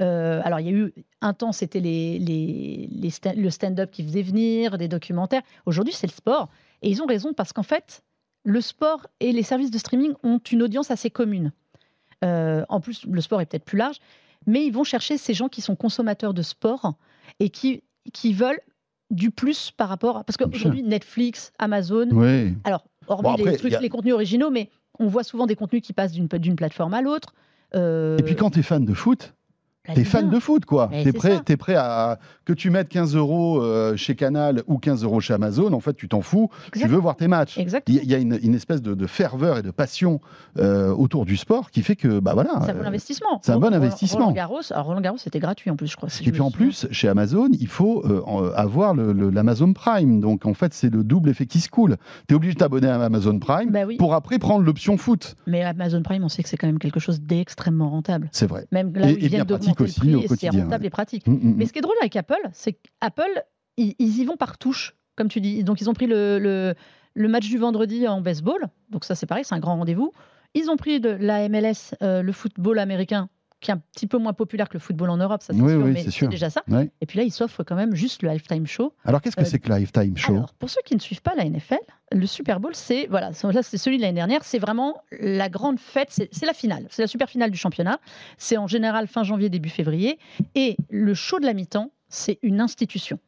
Euh, alors, il y a eu un temps, c'était les, les, les sta- le stand-up qui faisait venir, des documentaires. Aujourd'hui, c'est le sport. Et ils ont raison parce qu'en fait, le sport et les services de streaming ont une audience assez commune. Euh, en plus, le sport est peut-être plus large, mais ils vont chercher ces gens qui sont consommateurs de sport et qui, qui veulent du plus par rapport à... Parce qu'aujourd'hui, Netflix, Amazon, Oui. alors, hormis Bon, après, les, trucs, a- les contenus originaux, mais on voit souvent des contenus qui passent d'une plateforme à l'autre. Euh, Et puis quand tu es fan de foot, T'es fan 1. de foot, quoi. T'es c'est prêt, t'es prêt à que tu mettes 15 euros euh, chez Canal ou 15 euros chez Amazon. En fait, tu t'en fous. Tu veux voir tes matchs. Exactement. Il y a- une, une espèce de, de ferveur et de passion euh, autour du sport qui fait que, bah voilà. Ça vaut euh, l'investissement. c'est un bon investissement. Roland Garros, Roland Garros, c'était gratuit en plus, je crois. si je et puis en plus, chez Amazon, il faut euh, avoir l'Amazon Prime. Donc en fait, c'est le double effet qui se coule. Tu es obligé de t'abonner à Amazon Prime Bah oui. pour après prendre l'option foot. Mais Amazon Prime, on sait que c'est quand même quelque chose d'extrêmement rentable. C'est vrai. Même là Et- où ils et viennent bien pratique aussi prix, au c'est rentable ouais. et pratique. Mm, mm, Mais mm. ce qui est drôle avec Apple, c'est qu'Apple, ils, ils y vont par touche, comme tu dis. Donc ils ont pris le, le, le match du vendredi en baseball. Donc ça, c'est pareil, c'est un grand rendez-vous. Ils ont pris de la MLS, euh, le football américain, qui est un petit peu moins populaire que le football en Europe, ça c'est Oui, sûr, oui, mais c'est déjà ça. Et puis là, ils s'offrent quand même juste le halftime show. Alors qu'est-ce que Euh, c'est que Lifetime Show? Alors, pour ceux qui ne suivent pas la NFL, le Super Bowl, c'est voilà, là, c'est celui de l'année dernière, c'est vraiment la grande fête, c'est c'est la finale, c'est la super finale du championnat. C'est en général fin janvier, début février, et le show de la mi-temps, c'est une institution.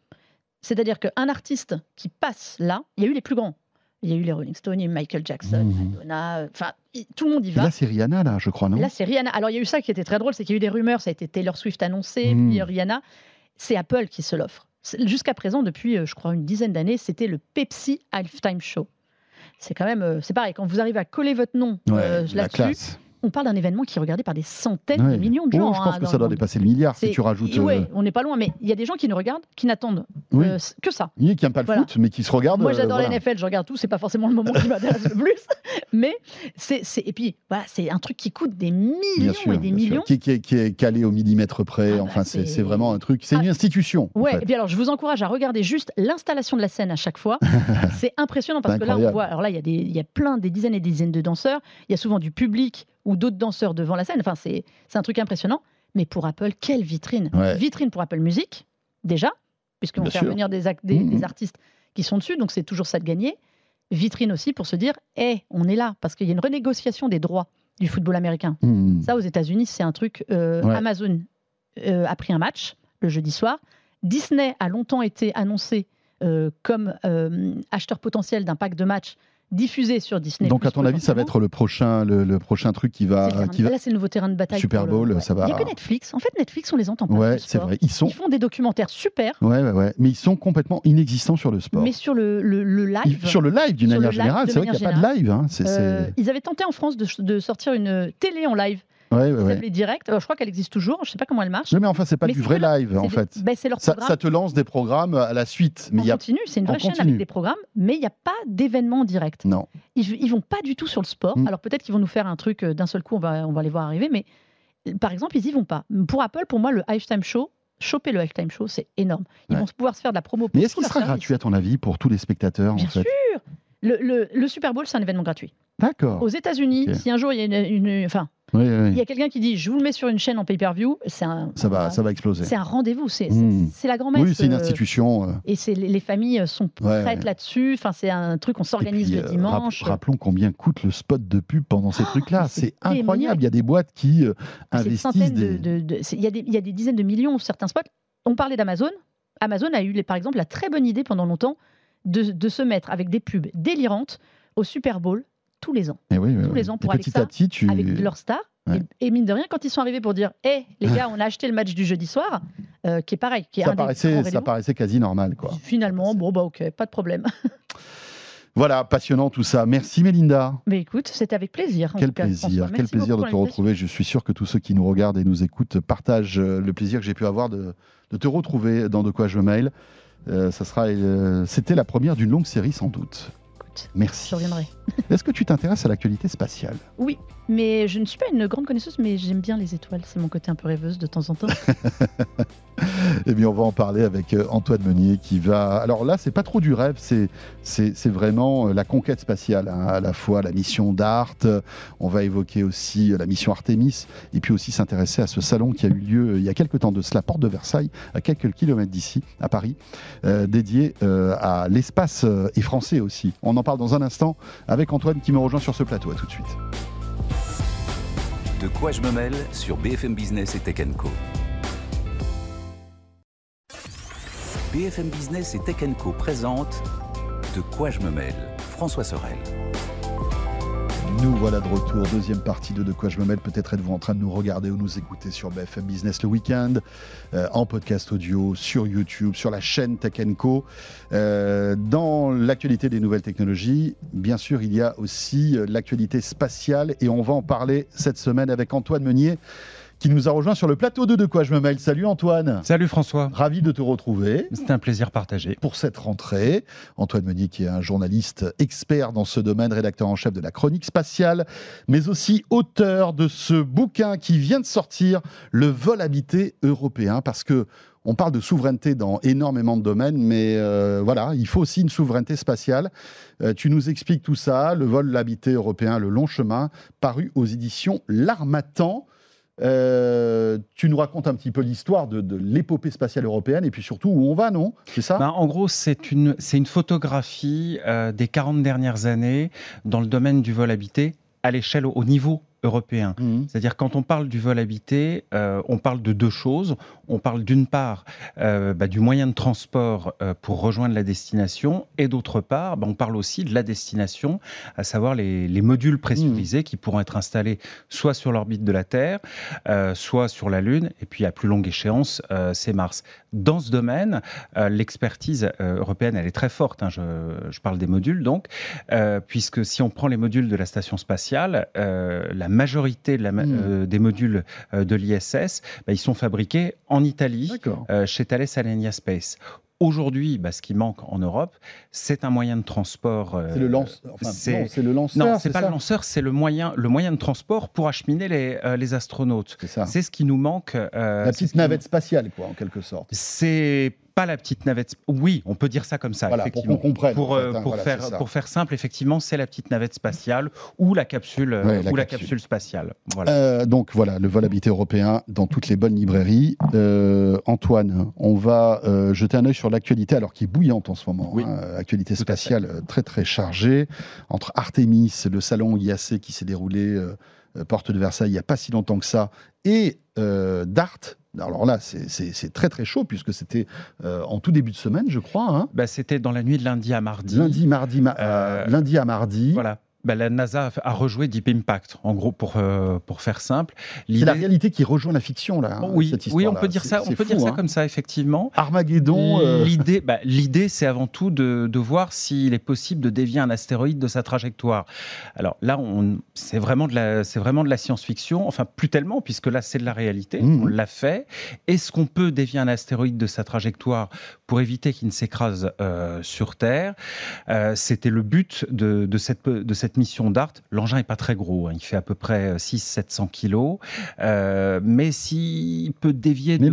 C'est-à-dire qu'un artiste qui passe là, il y a eu les plus grands. Il y a eu les Rolling Stones, il y a eu Michael Jackson, Mhm. Madonna, euh, enfin, tout le monde y Et va. là, c'est Rihanna, là, je crois, non Là, c'est Rihanna. Alors, il y a eu ça qui était très drôle, c'est qu'il y a eu des rumeurs, ça a été Taylor Swift annoncé, Mm. puis Rihanna. C'est Apple qui se l'offre. Jusqu'à présent, depuis, euh, je crois, une dizaine d'années, c'était le Pepsi Halftime Show. C'est quand même, euh, c'est pareil, quand vous arrivez à coller votre nom euh, Ouais, la là-dessus. On parle d'un événement qui est regardé par des centaines Ouais. de millions de Oh, gens. je pense hein, que ça doit dépasser le milliard si tu rajoutes. Ouais, euh, on n'est pas loin, mais il y a des gens qui nous regardent, qui n'attendent Oui. euh, que ça. Oui, qui n'aiment pas le Voilà. foot, mais qui se regardent. Moi, euh, j'adore voilà. la NFL, je regarde tout, c'est pas forcément le moment qui m'intéresse le plus, [laughs] mais c'est, et puis voilà, c'est un truc qui coûte des millions Bien sûr, et des bien millions. Qui, qui est, qui est calé au millimètre près. Ah bah, enfin, c'est vraiment un truc. C'est Ah. une institution. en Ouais, fait. et puis alors je vous encourage à regarder juste l'installation de la scène à chaque fois. [laughs] c'est impressionnant parce que là on voit, alors là il y a plein des dizaines et des dizaines de danseurs. Il y a souvent du public ou d'autres danseurs devant la scène. Enfin c'est un truc impressionnant. Mais pour Apple, quelle vitrine Ouais. Vitrine pour Apple Music déjà, puisqu'on fait sûr. venir des, ac- des, des artistes qui sont dessus, donc c'est toujours ça de gagner. Vitrine aussi pour se dire, hé, on est là parce qu'il y a une renégociation des droits du football américain. Hmm. Ça, aux États-Unis, c'est un truc. euh, Ouais. Amazon euh, a pris un match le jeudi soir. Disney a longtemps été annoncé euh, comme acheteur potentiel d'un pack de matchs. Diffusé sur Disney. Donc, à ton avis, ça va être le prochain, le, prochain truc qui va. Qui va... Là, c'est le nouveau terrain de bataille. Super Bowl, ça va. Il n'y a que Netflix. En fait, Netflix, on les entend pas. Ouais, c'est vrai. Ils, sont... ils font des documentaires super. Ouais, ouais, ouais. Mais ils sont complètement inexistants sur le sport. Mais sur le, le, live. Sur le live, d'une manière générale. C'est vrai qu'il n'y a pas de live. Hein. Euh, ils avaient tenté en France de, de sortir une télé en live. Ouais, ouais, ouais. direct. je crois qu'elle existe toujours. Je sais pas comment elle marche. mais enfin, c'est pas du vrai live en fait. Ben, leur ça, ça, te lance des programmes à la suite. Mais en continue, c'est une vraie chaîne avec des programmes, mais il n'y a pas d'événement direct. Non. Ils, ils vont pas du tout sur le sport. Mm. Alors peut-être qu'ils vont nous faire un truc euh, d'un seul coup, on va, on va les voir arriver, mais euh, par exemple, ils y vont pas. Pour Apple, pour moi, le Halftime Show, choper le Halftime Show, c'est énorme. Ils vont pouvoir se faire de la promo. Mais est-ce qu'il sera gratuit à ton avis pour tous les spectateurs Bien en fait? sûr. Le, le, le, Super Bowl, c'est un événement gratuit. D'accord. Aux États-Unis, si un jour il y a une, une enfin, il y a quelqu'un qui dit je vous le mets sur une chaîne en pay-per-view, c'est un ça va ça va exploser. C'est un rendez-vous, c'est hmm. la grand-messe. Oui, c'est une institution. Euh. Et c'est les, familles sont prêtes là-dessus. Enfin, c'est un truc on s'organise le euh, dimanche. rappelons combien coûte le spot de pub pendant ces oh, trucs-là. C'est incroyable. Il y a des boîtes qui euh, investissent. Des... De, il, y a des, il y a des dizaines de millions certains spots. On parlait d'Amazon. Amazon a eu par exemple la très bonne idée pendant longtemps de, de se mettre avec des pubs délirantes au Super Bowl tous les ans. Et eh oui, tous les ans pour petit à petit, tu... avec leur star. Et, mine de rien, quand ils sont arrivés pour dire Hé, les gars, [laughs] on a acheté le match du jeudi soir, euh, qui est pareil. Qui est ça, paraissait, ça paraissait quasi normal. Quoi. Finalement, bon, bah ok, pas de problème. [laughs] Voilà, passionnant tout ça. Merci Mélinda. Mais écoute, c'était avec plaisir. quel plaisir, quel plaisir de te retrouver. Je suis sûr que tous ceux qui nous regardent et nous écoutent partagent euh, le plaisir que j'ai pu avoir de, te retrouver dans De quoi je mail. Euh, ça sera, c'était la première d'une longue série sans doute. Merci. Je reviendrai. Est-ce que tu t'intéresses à l'actualité spatiale? Oui, mais je ne suis pas une grande connaisseuse, mais j'aime bien les étoiles. C'est mon côté un peu rêveuse de temps en temps. [laughs] eh bien, on va en parler avec euh, Antoine Meunier qui va. Alors là, c'est pas trop du rêve, c'est c'est vraiment euh, la conquête spatiale, hein. à la fois la mission d'Art. On va évoquer aussi euh, la mission Artemis, et puis aussi s'intéresser à ce salon qui a eu lieu il y a quelques temps de cela, porte de Versailles, à quelques kilomètres d'ici, à Paris, dédié à l'espace et français aussi. On en parle dans un instant avec Antoine qui me rejoint sur ce plateau. À tout de suite. De quoi je me mêle sur BFM Business et Tech Co. BFM Business et Tech Co présente De quoi je me mêle François Sorel. Nous voilà de retour, deuxième partie de De quoi je me mêle. Peut-être êtes-vous en train de nous regarder ou nous écouter sur BFM Business le week-end, euh, en podcast audio, sur YouTube, sur la chaîne Tech Co. Euh, dans l'actualité des nouvelles technologies, bien sûr, il y a aussi euh, l'actualité spatiale et on va en parler cette semaine avec Antoine Meunier qui nous a rejoint sur le plateau de De quoi je me mêle. Salut Antoine. Salut François. Ravi de te retrouver. C'est un plaisir partagé. Pour cette rentrée, Antoine Meunier qui est un journaliste expert dans ce domaine, rédacteur en chef de la chronique spatiale, mais aussi auteur de ce bouquin qui vient de sortir, Le vol habité européen, parce que on parle de souveraineté dans énormément de domaines, mais euh, voilà, il faut aussi une souveraineté spatiale. Euh, tu nous expliques tout ça, le vol habité européen, le long chemin, paru aux éditions L'Armatan. Euh, tu nous racontes un petit peu l'histoire de, l'épopée spatiale européenne et puis surtout où on va, non? C'est ça? Ben, En gros, c'est une, une photographie euh, des 40 dernières années dans le domaine du vol habité à l'échelle, au niveau européen. Mmh. C'est-à-dire quand on parle du vol habité, euh, on parle de deux choses. On parle d'une part euh, bah, du moyen de transport euh, pour rejoindre la destination et d'autre part, bah, on parle aussi de la destination, à savoir les, modules pressurisés mmh. qui pourront être installés soit sur l'orbite de la Terre, soit sur la Lune, et puis à plus longue échéance, c'est Mars. Dans ce domaine, l'expertise européenne, elle est très forte. Hein, je, je, parle des modules donc, puisque si on prend les modules de la station spatiale, la majorité de la, euh, des modules euh, de l'ISS, bah, ils sont fabriqués en Italie, euh, chez Thales Alenia Space. Aujourd'hui, bah, ce qui manque en Europe, c'est un moyen de transport. c'est le, lance... c'est le lanceur. Non, c'est pas le lanceur, c'est le moyen, le moyen de transport pour acheminer les, les astronautes. C'est ce qui nous manque. La petite navette spatiale, quoi, en quelque sorte. C'est la petite navette. Oui, on peut dire ça comme ça. effectivement. Pour qu'on comprenne. Pour, euh, hein, faire, pour faire simple, effectivement, c'est la petite navette spatiale ou la capsule, euh, ou la capsule spatiale. Voilà. Euh, donc voilà, le vol habité européen dans toutes les bonnes librairies. Antoine, on va jeter un œil sur l'actualité, alors qui est bouillante en ce moment. Oui. Hein, actualité spatiale très très chargée. Entre Artemis, le salon IAC qui s'est déroulé porte de Versailles il n'y a pas si longtemps que ça, et DART, Alors là, c'est très très chaud puisque c'était en tout début de semaine, je crois. Hein. Bah, c'était dans la nuit de lundi à mardi. Lundi, mardi, lundi à mardi. Voilà. Ben, la NASA a rejoué Deep Impact, en gros, pour, euh, pour faire simple. C'est la réalité qui rejoint la fiction, là. Hein, oui, oui on peut dire ça, on peut dire ça hein. comme ça, effectivement. Armageddon. Euh, l'idée, bah, l'idée, c'est avant tout de, de voir s'il est possible de dévier un astéroïde de sa trajectoire. Alors là, on, c'est vraiment de la, c'est vraiment de la science-fiction. Enfin, plus tellement, puisque là, c'est de la réalité. Mmh. On l'a fait. Est-ce qu'on peut dévier un astéroïde de sa trajectoire pour éviter qu'il ne s'écrase euh, sur Terre? C'était le but de, de cette, de cette mission DART. L'engin n'est pas très gros, hein. il fait à peu près 600-700 kilos, euh, mais s'il peut dévier de,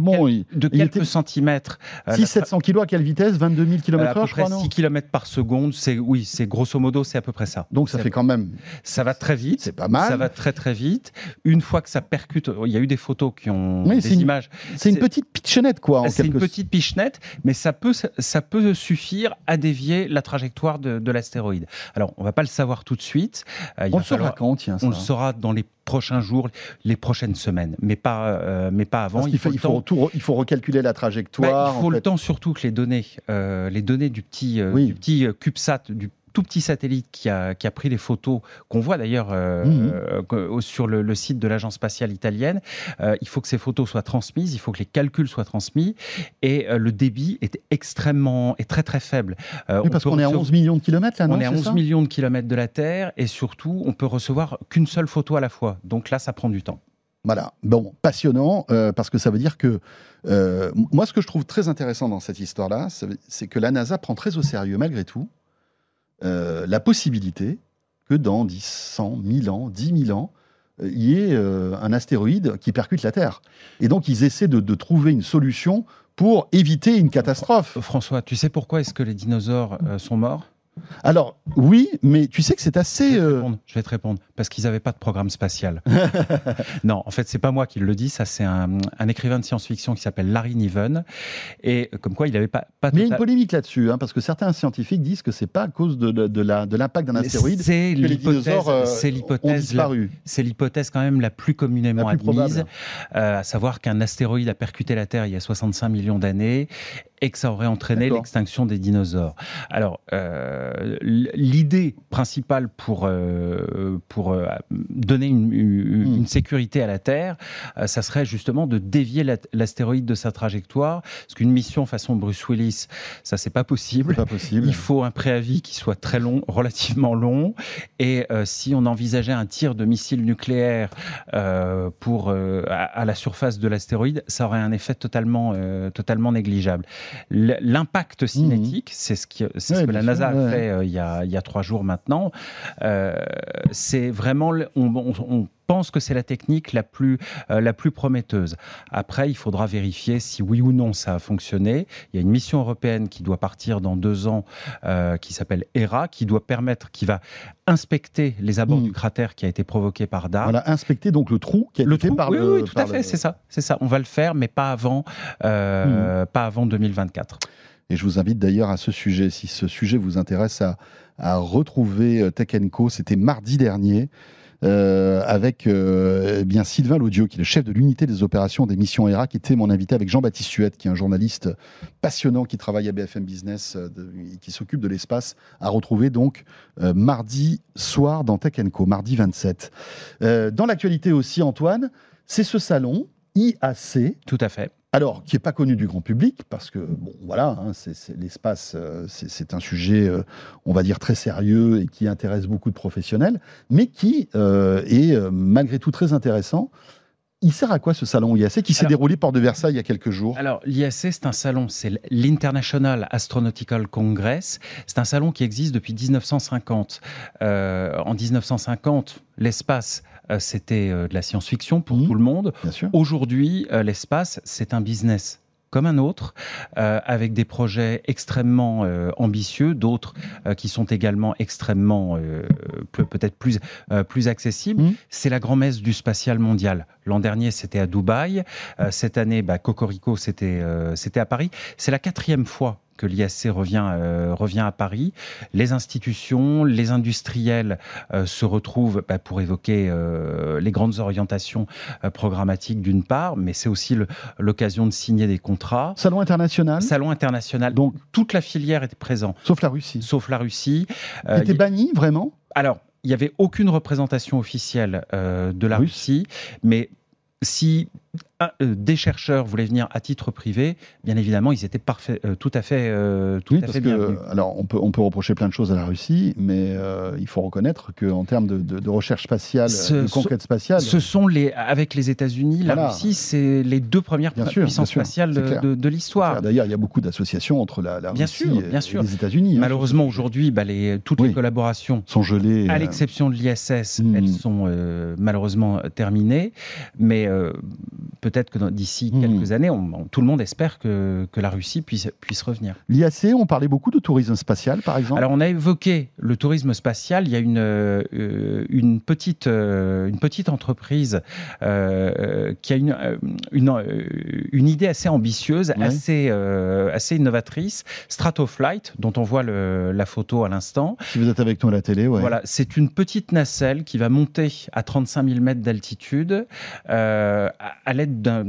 de quelques centimètres. 600-700 euh, kilos à quelle vitesse? 22 000 km/h, À peu près 6 km par seconde, c'est, oui, c'est grosso modo, c'est à peu près ça. Donc ça fait quand même... Ça va très vite. C'est pas mal. Ça va très très vite. Une fois que ça percute, il y a eu des photos qui ont des images. C'est une petite pichenette, quoi. C'est une petite pichenette, mais ça peut, ça peut suffire à dévier la trajectoire de, de l'astéroïde. Alors, on va pas le savoir tout de suite. Euh, on le saura quand, tiens, On le saura dans les prochains jours, les prochaines semaines, mais pas, euh, mais pas avant. il, faut, il, faut il faut recalculer la trajectoire. Bah, il faut le temps surtout que les données, euh, les données du petit, du petit CubeSat, du tout petit satellite qui a, qui a pris les photos qu'on voit d'ailleurs euh, mhm. euh, sur le, site de l'agence spatiale italienne. Euh, il faut que ces photos soient transmises, il faut que les calculs soient transmis et le débit est extrêmement est très très faible. oui, parce qu'on est à 11 millions de kilomètres là, non On est à 11 millions de kilomètres de la Terre et surtout on peut recevoir qu'une seule photo à la fois. Donc là, ça prend du temps. Voilà, bon, passionnant, parce que ça veut dire que moi, ce que je trouve très intéressant dans cette histoire-là, c'est que la NASA prend très au sérieux, malgré tout, euh, la possibilité que dans 10, 100, 1000 ans, 10 000 ans, euh, il y ait euh, un astéroïde qui percute la Terre. Et donc, ils essaient de, de trouver une solution pour éviter une catastrophe. François, tu sais pourquoi est-ce que les dinosaures sont morts? Alors, oui, mais tu sais que c'est assez. Je vais, te répondre, parce qu'ils n'avaient pas de programme spatial. [laughs] non, en fait, c'est pas moi qui le dis, ça, c'est un, écrivain de science-fiction qui s'appelle Larry Niven. Et comme quoi, il n'avait pas. pas mais il y a une polémique là-dessus, hein, parce que certains scientifiques disent que c'est pas à cause de, de, de l'impact d'un astéroïde que les dinosaures euh, ont disparu. C'est l'hypothèse quand même la plus communément admise, euh, à savoir qu'un astéroïde a percuté la Terre il y a 65 millions d'années et que ça aurait entraîné l'extinction des dinosaures. Alors, euh, l'idée principale pour, euh, pour euh, donner une, une, hmm. sécurité à la Terre, ça serait justement de dévier l'astéroïde de sa trajectoire, parce qu'une mission façon Bruce Willis, ça c'est pas possible. Pas possible. Il faut un préavis qui soit très long, relativement long, et si on envisageait un tir de missile nucléaire pour à, à, la surface de l'astéroïde, ça aurait un effet totalement, totalement négligeable. L'impact mhm. cinétique, c'est ce, ce que la NASA a fait euh, il, y a, il, y a, trois jours maintenant. Euh, c'est vraiment, on, pense que c'est la technique la plus, euh, la plus prometteuse. Après, il faudra vérifier si oui ou non ça a fonctionné. Il y a une mission européenne qui doit partir dans deux ans, qui s'appelle ERA, qui doit permettre, qui va inspecter les abords mhm. du cratère qui a été provoqué par DART. Voilà, inspecter donc le trou qui a été fait par oui, le. Oui, tout à fait, c'est ça, c'est ça. On va le faire, mais pas avant, mhm. pas avant 2024. Et je vous invite d'ailleurs à ce sujet, si ce sujet vous intéresse, à, à retrouver euh, Tech Co. C'était mardi dernier. Euh, avec euh, eh bien Sylvain Laudio, qui est le chef de l'unité des opérations des missions ERA, qui était mon invité avec Jean-Baptiste Suette, qui est un journaliste passionnant qui travaille à BFM Business euh, qui s'occupe de l'espace, à retrouver donc euh, mardi soir dans Tech Co, mardi 27. dans l'actualité aussi, Antoine, c'est ce salon IAC. Tout à fait alors, qui n'est pas connu du grand public, parce que, bon, voilà, hein, c'est, l'espace, euh, c'est, un sujet, euh, on va dire, très sérieux et qui intéresse beaucoup de professionnels, mais qui euh, est malgré tout très intéressant. Il sert à quoi ce salon IAC qui s'est déroulé par de Versailles il y a quelques jours? Alors, l'IAC, c'est un salon, c'est l'International Astronautical Congress. C'est un salon qui existe depuis 1950. en 1950, l'espace c'était euh, de la science-fiction pour mmh. tout le monde. Aujourd'hui, euh, l'espace, c'est un business comme un autre, avec des projets extrêmement ambitieux, d'autres qui sont également extrêmement peut-être plus plus accessibles. Mmh. C'est la grand-messe du spatial mondial. L'an dernier, c'était à Dubaï. cette année, bah, Cocorico, c'était c'était à Paris. C'est la quatrième fois que l'ISC revient, revient à Paris. Les institutions, les industriels se retrouvent bah, pour évoquer les grandes orientations programmatiques d'une part, mais c'est aussi l'occasion de signer des contrats. Salon international Salon international. Donc toute la filière était présente. Sauf la Russie. Sauf la Russie. Euh, était banni vraiment? Alors, il n'y avait aucune représentation officielle euh, de la Russie, mais si euh, des chercheurs voulaient venir à titre privé, bien évidemment, ils étaient parfait, euh, tout à fait, euh, tout à fait alors, on peut, on peut reprocher plein de choses à la Russie, mais il faut reconnaître qu'en termes de, recherche spatiale, de conquête spatiale, ce sont les, avec les États-Unis, la Russie, c'est les deux premières puissances spatiales de, l'histoire. D'ailleurs, il y a beaucoup d'associations entre la, Russie et, les États-Unis. Hein, Malheureusement, aujourd'hui, bah, les, toutes les collaborations sont gelées. À l'exception de l'ISS, hmm. elles sont malheureusement terminées, mais peut-être que d'ici hmm. quelques années, tout le monde espère que, la Russie puisse, puisse revenir. L'IAC, on parlait beaucoup de tourisme spatial, par exemple Alors, on a évoqué le tourisme spatial. Il y a une, euh, une, petite, euh, une petite entreprise euh, qui a une, une, idée assez ambitieuse, assez, assez innovatrice, Stratoflight, dont on voit la photo à l'instant. Si vous êtes avec nous à la télé, ouais. Voilà, c'est une petite nacelle qui va monter à 35 000 mètres d'altitude à, l'aide euh,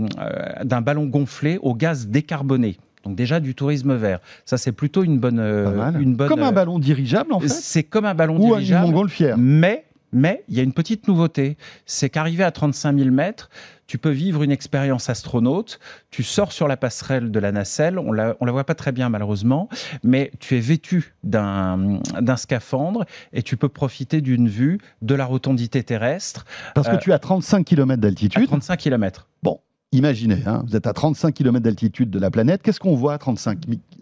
d'un ballon gonflé au gaz décarboné. Donc déjà du tourisme vert. Ça c'est plutôt une bonne, euh, une bonne. Comme un euh, ballon dirigeable en fait. C'est comme un ballon Ou dirigeable. Ou un. Mais mais il y a une petite nouveauté, c'est qu'arrivé à 35 000 mètres, tu peux vivre une expérience astronaute. Tu sors sur la passerelle de la nacelle, on la, on la voit pas très bien malheureusement, mais tu es vêtu d'un scaphandre et tu peux profiter d'une vue de la rotondité terrestre. Parce que tu es à 35 km d'altitude. 35 km. Bon, Imaginez, hein, vous êtes à 35 km d'altitude de la planète. Qu'est-ce qu'on voit à 35,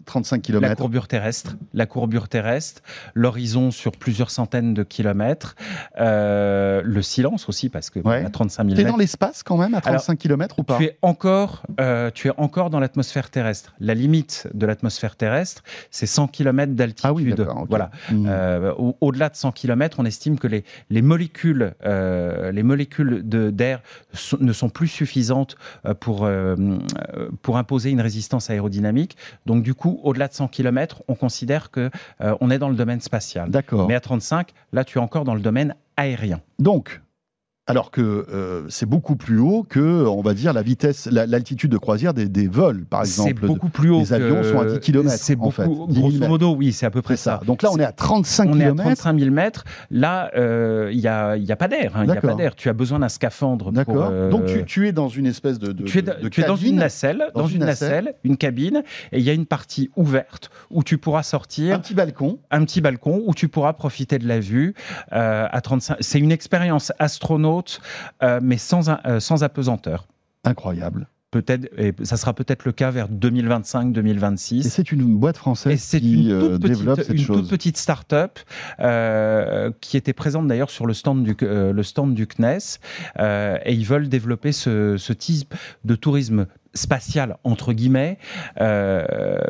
35 km La courbure terrestre. La courbure terrestre, l'horizon sur plusieurs centaines de kilomètres, euh, le silence aussi, parce que à 35 000 Tu es dans l'espace quand même à 35 km ou pas? tu es, encore, euh, tu es encore dans l'atmosphère terrestre. La limite de l'atmosphère terrestre, c'est 100 km d'altitude. Ah oui, Voilà. Mmh. Euh, au-delà de 100 km, on estime que les, les molécules, les molécules d'air ne sont plus suffisantes pour, pour imposer une résistance aérodynamique. Donc du coup, au-delà de 100 km, on considère que euh, on est dans le domaine spatial. D'accord. Mais à 35, là, tu es encore dans le domaine aérien. Donc, alors que euh, c'est beaucoup plus haut que, on va dire, la vitesse, l'altitude de croisière des, vols, par exemple. C'est beaucoup plus haut. Les avions sont à 10 km. C'est en fait. Grosso modo, oui, c'est à peu près ça. Donc là, on est à 35 km. On est à 35 000 mètres. Là, euh, il n'y a, y a, pas d'air. Il hein, a pas d'air. Tu as besoin d'un scaphandre. D'accord. Euh, Donc tu, es dans une espèce de. tu, es, dans une nacelle, dans, une, nacelle, une cabine, et il y a une partie ouverte où tu pourras sortir. Un petit balcon. Un petit balcon où tu pourras profiter de la vue à 35. C'est une expérience astronaute euh, mais sans, euh, sans apesanteur. Incroyable peut-être, et ça sera peut-être le cas vers 2025-2026. Et c'est une boîte française qui une toute euh, petite, développe cette une chose. toute petite start-up qui était présente d'ailleurs sur le stand du, le stand du CNES, et ils veulent développer ce, ce type de tourisme spatial entre guillemets, euh,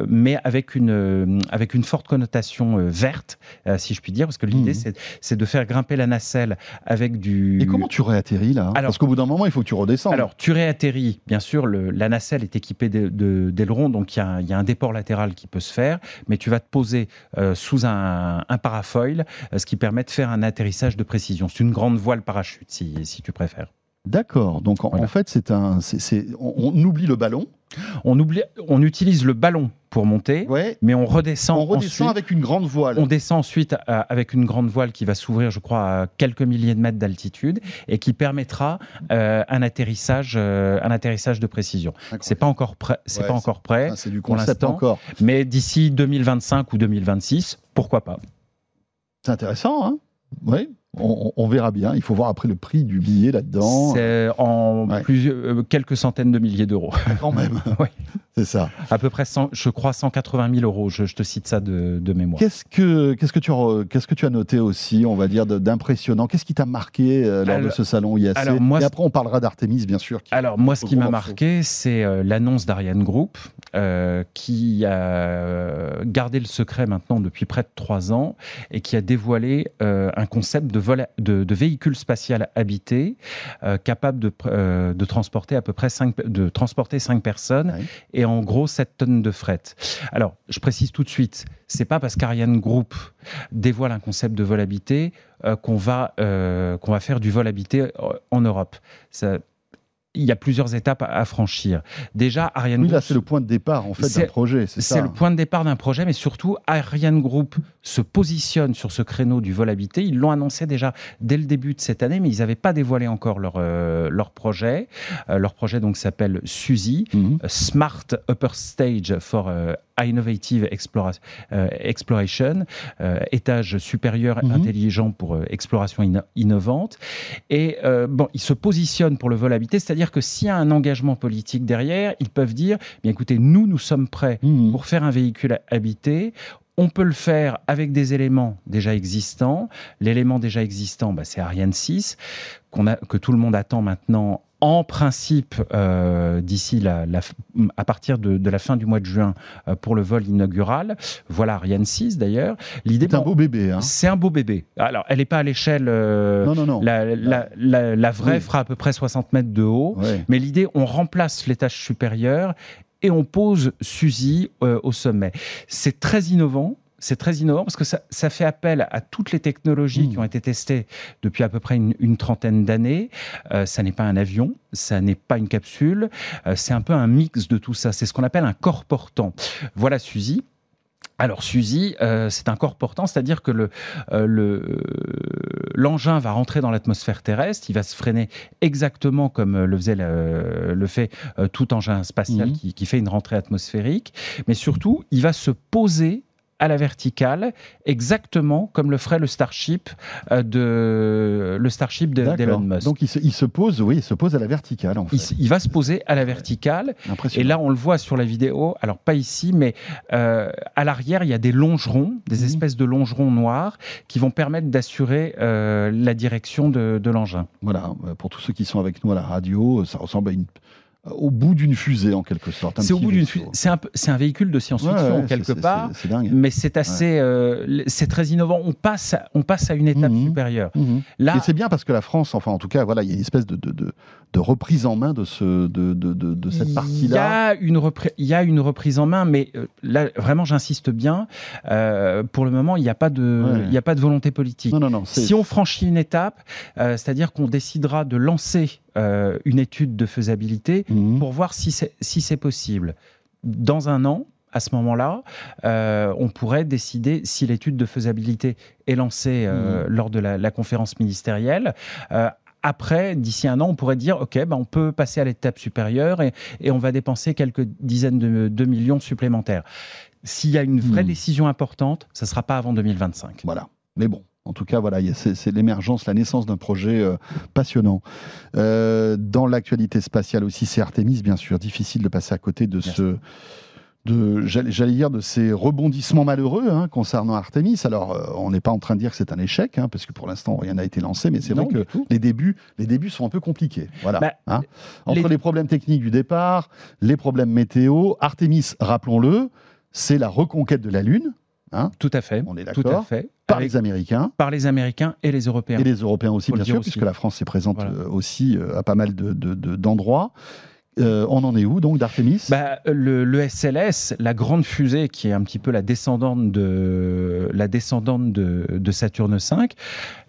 mais avec une avec une forte connotation euh, verte, euh, si je puis dire, parce que l'idée mmh. c'est de faire grimper la nacelle avec du. Et comment tu réatterris là alors, Parce qu'au bout d'un moment, il faut que tu redescendes. Alors tu réatterris, bien sûr, le, la nacelle est équipée d'ailerons, donc il y, y, a un déport latéral qui peut se faire, mais tu vas te poser sous un, un parafoil, ce qui permet de faire un atterrissage de précision. C'est une grande voile parachute, si, si tu préfères. D'accord. Donc en, fait, c'est un, on, oublie le ballon. On, oublie, on utilise le ballon pour monter, mais on redescend. On redescend avec une grande voile. On descend ensuite euh, avec une grande voile qui va s'ouvrir, je crois, à quelques milliers de mètres d'altitude et qui permettra euh, un atterrissage, euh, un atterrissage de précision. C'est pas encore prêt. C'est pas encore prêt. c'est du concept encore. Mais d'ici 2025 ou 2026, pourquoi pas C'est intéressant, hein Oui. On, verra bien. Il faut voir après le prix du billet là-dedans. C'est en plusieurs, euh, quelques centaines de milliers d'euros. [laughs] Quand même. [laughs] oui. C'est ça. À peu près, je crois, 180 000 euros. Je, te cite ça de, mémoire. Qu'est-ce que, qu'est-ce que tu, qu'est-ce que tu as noté aussi, on va dire, d'impressionnant? Qu'est-ce qui t'a marqué euh, lors de ce salon IAC alors, moi, Et après, on parlera d'Artemis, bien sûr. alors moi, ce qui m'a marqué, c'est euh, l'annonce d'Ariane Group, qui a gardé le secret maintenant depuis près de trois ans et qui a dévoilé un concept de vol, de, de véhicule spatial habité capable de, de transporter à peu près 5, de transporter 5 personnes et en gros 7 tonnes de fret. Alors, je précise tout de suite, c'est pas parce qu'Ariane Group dévoile un concept de vol habité qu'on va, qu'on va faire du vol habité en Europe. Ça, il y a plusieurs étapes à franchir. Déjà, Ariane oui, là, c'est le point de départ en fait d'un projet. C'est le point de départ d'un projet, mais surtout, Ariane Group se positionne sur ce créneau du vol habité. Ils l'ont annoncé déjà dès le début de cette année, mais ils n'avaient pas dévoilé encore leur, euh, leur projet. Euh, leur projet donc s'appelle SUSI, mhm. Smart Upper Stage for euh, Innovative Exploration, étage supérieur mhm. intelligent pour exploration innovante. Et bon, ils se positionnent pour le vol habité, c'est-à-dire que s'il y a un engagement politique derrière, ils peuvent dire, bien écoutez, nous, nous sommes prêts mmh. pour faire un véhicule habité. On peut le faire avec des éléments déjà existants. L'élément déjà existant, bah, c'est Ariane 6, a, que tout le monde attend maintenant en principe, euh, d'ici la, à partir de, la fin du mois de juin euh, pour le vol inaugural. Voilà Ariane 6 d'ailleurs. L'idée, c'est un beau bébé. Hein. C'est un beau bébé. Alors, elle n'est pas à l'échelle. Euh, non, non, non. La, vraie fera à peu près 60 mètres de haut. Mais l'idée, on remplace l'étage supérieur et on pose Suzy au sommet. C'est très innovant c'est très innovant parce que ça, fait appel à toutes les technologies qui hmm. ont été testées depuis à peu près une, trentaine d'années. Euh, ça n'est pas un avion, ça n'est pas une capsule, euh, c'est un peu un mix de tout ça. C'est ce qu'on appelle un corps portant. Voilà Suzy. Alors Suzy, euh, c'est un corps portant, c'est-à-dire que le, l'engin va rentrer dans l'atmosphère terrestre, il va se freiner exactement comme le faisait le, fait tout engin spatial hmm. qui, qui, fait une rentrée atmosphérique, mais surtout il va se poser à la verticale, exactement comme le ferait le Starship euh, de le Starship d'Elon Musk. Donc il se, pose, oui, il se pose à la verticale. En fait. il, va se poser à la verticale. Et là, on le voit sur la vidéo. Alors pas ici, mais euh, à l'arrière, il y a des longerons, des mhm. espèces de longerons noirs qui vont permettre d'assurer euh, la direction de, de l'engin. Voilà. Pour tous ceux qui sont avec nous à la radio, ça ressemble à une au bout d'une fusée en quelque sorte. C'est au bout d'une fusée. C'est un, un, véhicule de science-fiction quelque part, mais c'est assez, euh, c'est très innovant. On passe, on passe à une étape mhm. supérieure. Mhm. Là, et c'est bien parce que la France, enfin en tout cas, voilà, il y a une espèce de, de, de, reprise en main de ce, de, de cette partie-là. Il y a une reprise, il y a une reprise en main, mais euh, là vraiment, j'insiste bien. Euh, pour le moment, il n'y a pas de, il y a pas de volonté politique. Non, non, non, si on franchit une étape, c'est-à-dire qu'on décidera de lancer euh, une étude de faisabilité mhm. pour voir si c'est si possible. Dans un an, à ce moment-là, euh, on pourrait décider si l'étude de faisabilité est lancée euh, mhm. lors de la, conférence ministérielle. après, d'ici un an, on pourrait dire, OK, ben on peut passer à l'étape supérieure et, et, on va dépenser quelques dizaines de, millions supplémentaires. S'il y a une vraie mhm. décision importante, ça ne sera pas avant 2025. Voilà. Mais bon, en tout cas, voilà, c'est l'émergence, la naissance d'un projet euh, passionnant. Euh, dans l'actualité spatiale aussi, c'est Artemis, bien sûr. Difficile de passer à côté de ce. J'allais dire de ces rebondissements malheureux hein, concernant Artemis. Alors, euh, on n'est pas en train de dire que c'est un échec, hein, parce que pour l'instant, rien n'a été lancé, mais c'est vrai que les débuts, les débuts sont un peu compliqués. Voilà. Bah, hein. Entre les... problèmes techniques du départ, les problèmes météo, Artemis, rappelons-le, c'est la reconquête de la Lune. Tout à fait. On est d'accord. Par les Américains. Par les Américains et les Européens. Et les Européens aussi, bien sûr, puisque la France est présente euh, aussi euh, à pas mal d'endroits. De, euh, on en est où donc d'Artemis bah, le, SLS, la grande fusée qui est un petit peu la descendante de, la descendante de, Saturne V,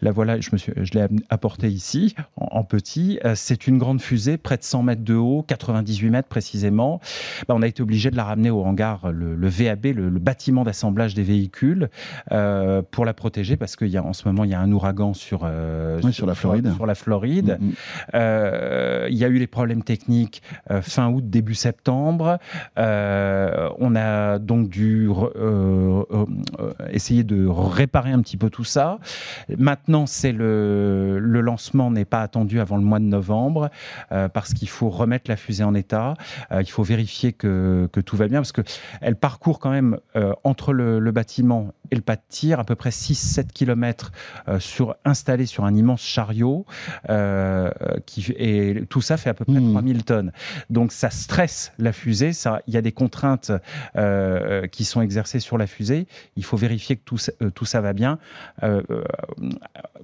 la voilà, je, me suis, je l'ai apporté ici en, petit. Euh, c'est une grande fusée, près de 100 mètres de haut, 98 mètres précisément. Bah, on a été obligé de la ramener au hangar, le, VAB, le, bâtiment d'assemblage des véhicules, euh, pour la protéger parce qu'il y a en ce moment il y a un ouragan sur, sur, la Floride. Sur, la Floride. Mm, mm. il y a eu les problèmes techniques euh, fin août, début septembre. Euh, on a donc dû euh, essayer de réparer un petit peu tout ça. Maintenant, c'est le, le lancement n'est pas attendu avant le mois de novembre parce qu'il faut remettre la fusée en état. il faut vérifier que, que, tout va bien parce que elle parcourt quand même entre le, le, bâtiment et le pas de tir à peu près 6-7 km sur, installé sur un immense chariot qui, et tout ça fait à peu près 3000 mmh. tonnes. Donc ça stresse la fusée. Ça, il y a des contraintes euh, qui sont exercées sur la fusée. Il faut vérifier que tout, ça- euh, tout ça va bien. Euh,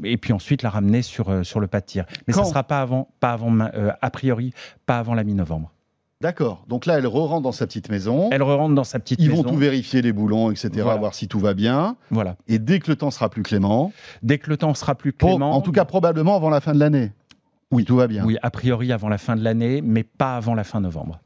et puis ensuite la ramener sur, sur le pas de tir. Mais ça ne sera pas avant, pas avant a priori, pas avant la mi-novembre. D'accord. Donc là, elle re-rentre dans sa petite maison. Elle re-rentre dans sa petite Ils maison. vont tout vérifier, les boulons, etc., Voilà. voir si tout va bien. Voilà. Et dès que le temps sera plus clément, Dès que le temps sera plus clément. en tout cas probablement avant la fin de l'année. Oui, tout va bien. Oui, a priori avant la fin de l'année, mais pas avant la fin novembre.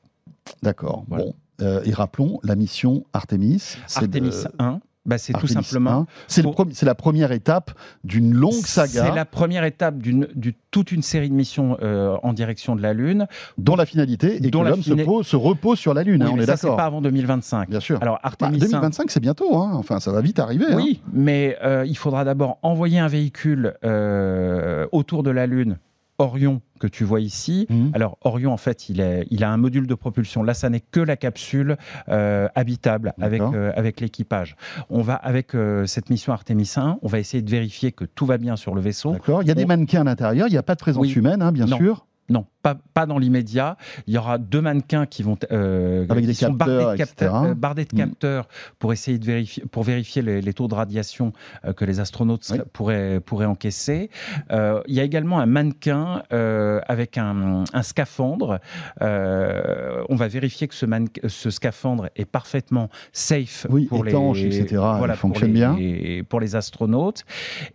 D'accord. Voilà. Bon. Euh, et rappelons la mission Artemis. Artemis de- 1, bah, c'est tout simplement 1. C'est pour- la première étape d'une longue saga C'est la première étape d'une du- toute une série de missions euh, en direction de la Lune. dont la finalité est dont que l'homme se, fina- pose- se repose sur la Lune. hein, Oui, on mais est ça, c'est pas avant 2025. Bien sûr. Alors Bah, Artemis 1, 2025, c'est bientôt. hein. Enfin, ça va vite arriver. hein. oui, mais euh, il faudra d'abord envoyer un véhicule euh, autour de la Lune, Orion, que tu vois ici. Mhm. Alors Orion, en fait, il, est, il a un module de propulsion. Là, ça n'est que la capsule euh, habitable avec, euh, avec l'équipage. On va, avec euh, cette mission Artemis 1, on va essayer de vérifier que tout va bien sur le vaisseau. D'accord. Il y a des mannequins à l'intérieur. Il n'y a pas de présence Oui. humaine, hein, bien Non. sûr. Non, pas, pas dans l'immédiat. Il y aura deux mannequins qui vont euh, Avec qui des sont bardés capteurs, de, capteurs, euh, bardés de Mm. capteurs pour essayer de vérifier pour vérifier les, les taux de radiation euh, que les astronautes Oui. pourraient pourraient encaisser. Euh, il y a également un mannequin avec un, un scaphandre. On va vérifier que ce, scaphandre est parfaitement safe Oui, pour étanche, les etc. Il pour fonctionne les- bien. pour les astronautes.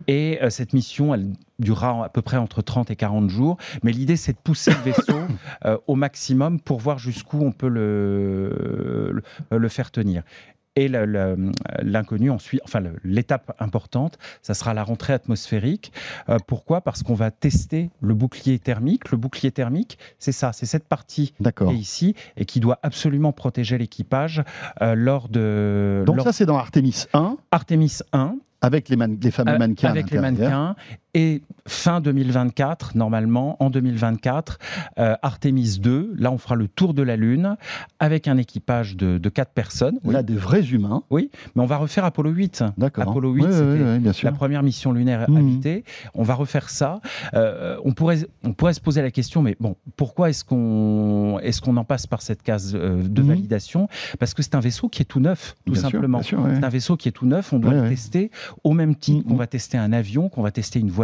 Et cette mission, elle durera à peu près entre 30 et 40 jours. Mais l'idée, c'est de pousser le vaisseau [coughs] euh, au maximum pour voir jusqu'où on peut le, le, le faire tenir. Et l'inconnu, ensuite, enfin l'étape importante, ça sera la rentrée atmosphérique. Euh, pourquoi? Parce qu'on va tester le bouclier thermique. Le bouclier thermique, c'est ça, c'est cette partie qui est ici et qui doit absolument protéger l'équipage euh, lors de Donc lors ça, c'est dans Artemis 1, Artemis 1 avec les, man- les fameux euh, mannequins. avec les mannequins. Et fin 2024, normalement, en 2024, euh, Artemis 2, là on fera le tour de la Lune avec un équipage de, de 4 personnes. Oui. Là, des vrais humains. Mais on va refaire Apollo 8. D'accord. Apollo 8, Oui, oui, c'était oui, oui. La première mission lunaire Mhm. habitée, on va refaire ça. Euh, on, pourrait, on pourrait se poser la question, mais bon, pourquoi est-ce qu'on est qu'on en passe par cette case euh, de Mhm. validation? Parce que c'est un vaisseau qui est tout neuf, tout Bien simplement. C'est un vaisseau qui est tout neuf, on doit le tester au même titre Mhm. qu'on va tester un avion, qu'on va tester une voiture.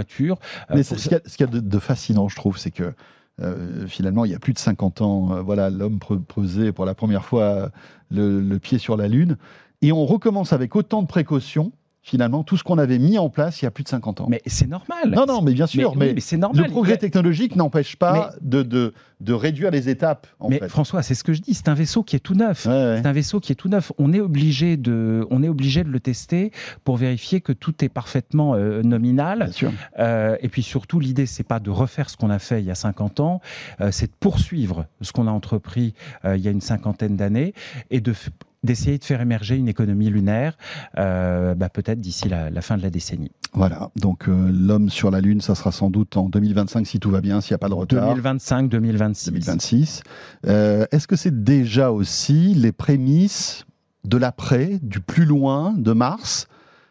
Euh, Mais ce qu'il y a, de, de fascinant, je trouve, c'est que euh, finalement, il y a plus de 50 ans, euh, voilà, l'homme posait pour la première fois le, le pied sur la Lune, et on recommence avec autant de précautions. Finalement, tout ce qu'on avait mis en place il y a plus de 50 ans. Mais c'est normal. non, non, mais bien sûr, mais, mais c'est normal. le progrès technologique n'empêche pas de, de, de réduire les étapes. En mais fait. François, c'est ce que je dis. C'est un vaisseau qui est tout neuf. Ouais, ouais. C'est un vaisseau qui est tout neuf. On est obligé de, on est obligé de le tester pour vérifier que tout est parfaitement euh, nominal. Bien sûr. Euh, et puis surtout, l'idée, c'est pas de refaire ce qu'on a fait il y a 50 ans, euh, c'est de poursuivre ce qu'on a entrepris il y a une cinquantaine d'années et de d'essayer de faire émerger une économie lunaire, euh, bah, peut-être d'ici la, la fin de la décennie. Voilà, donc euh, l'homme sur la Lune, ça sera sans doute en 2025 si tout va bien, s'il n'y a pas de retard. 2025-2026. 2026. Euh, Est-ce que c'est déjà aussi les prémices de l'après, du plus loin, de Mars?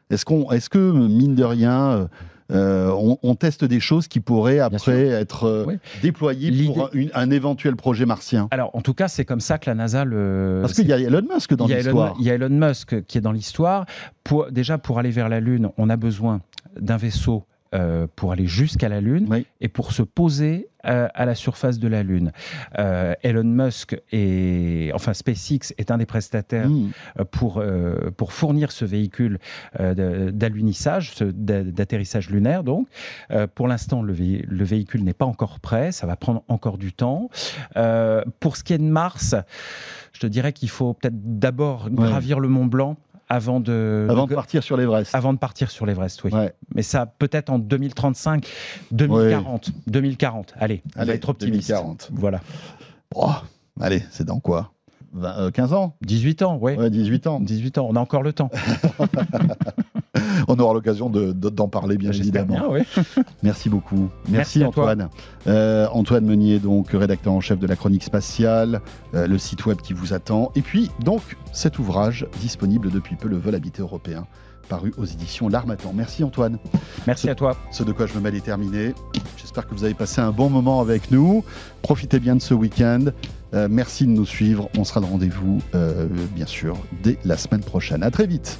Est-ce qu'on, est-ce que mine de rien, euh, on, on teste des choses qui pourraient après être euh, Oui. déployées pour un, une- un éventuel projet martien Alors, en tout cas, c'est comme ça que la NASA le. Parce qu'il y a Elon Musk dans l'histoire. Il y a Elon Musk qui est dans l'histoire. Pour, déjà, pour aller vers la Lune, on a besoin d'un vaisseau euh, pour aller jusqu'à la Lune Oui. et pour se poser à la surface de la Lune. Euh, Elon Musk et enfin SpaceX est un des prestataires Mmh. euh, pour, euh, pour fournir ce véhicule euh, d'alunissage, d'atterrissage lunaire. Donc, pour l'instant, le, vé- le véhicule n'est pas encore prêt, ça va prendre encore du temps. Pour ce qui est de Mars, je te dirais qu'il faut peut-être d'abord gravir le Mont Blanc avant de, Avant de- de partir sur l'Everest. avant de partir sur l'Everest, oui. Ouais. Mais ça, peut-être en 2035, 2040. 2040, allez, on Allez, va être optimiste. 2040. Voilà. Oh, allez, c'est dans quoi? 20, euh, 15 ans? 18 ans, oui. Ouais, 18 ans. 18 ans, on a encore le temps. [laughs] [laughs] On aura l'occasion de- de- d'en parler, bien évidemment. bien. [laughs] Merci beaucoup. Merci. Antoine. Euh, Antoine Meunier, donc rédacteur en chef de la chronique spatiale, euh, le site web qui vous attend. Et puis, donc, cet ouvrage disponible depuis peu, Le vol habité européen, paru aux éditions L'Armatan. Merci Antoine. Merci à toi. Ce de quoi je me mêle est terminé. J'espère que vous avez passé un bon moment avec nous. Profitez bien de ce week-end. merci de nous suivre. On sera de rendez-vous, bien sûr, dès la semaine prochaine. À très vite.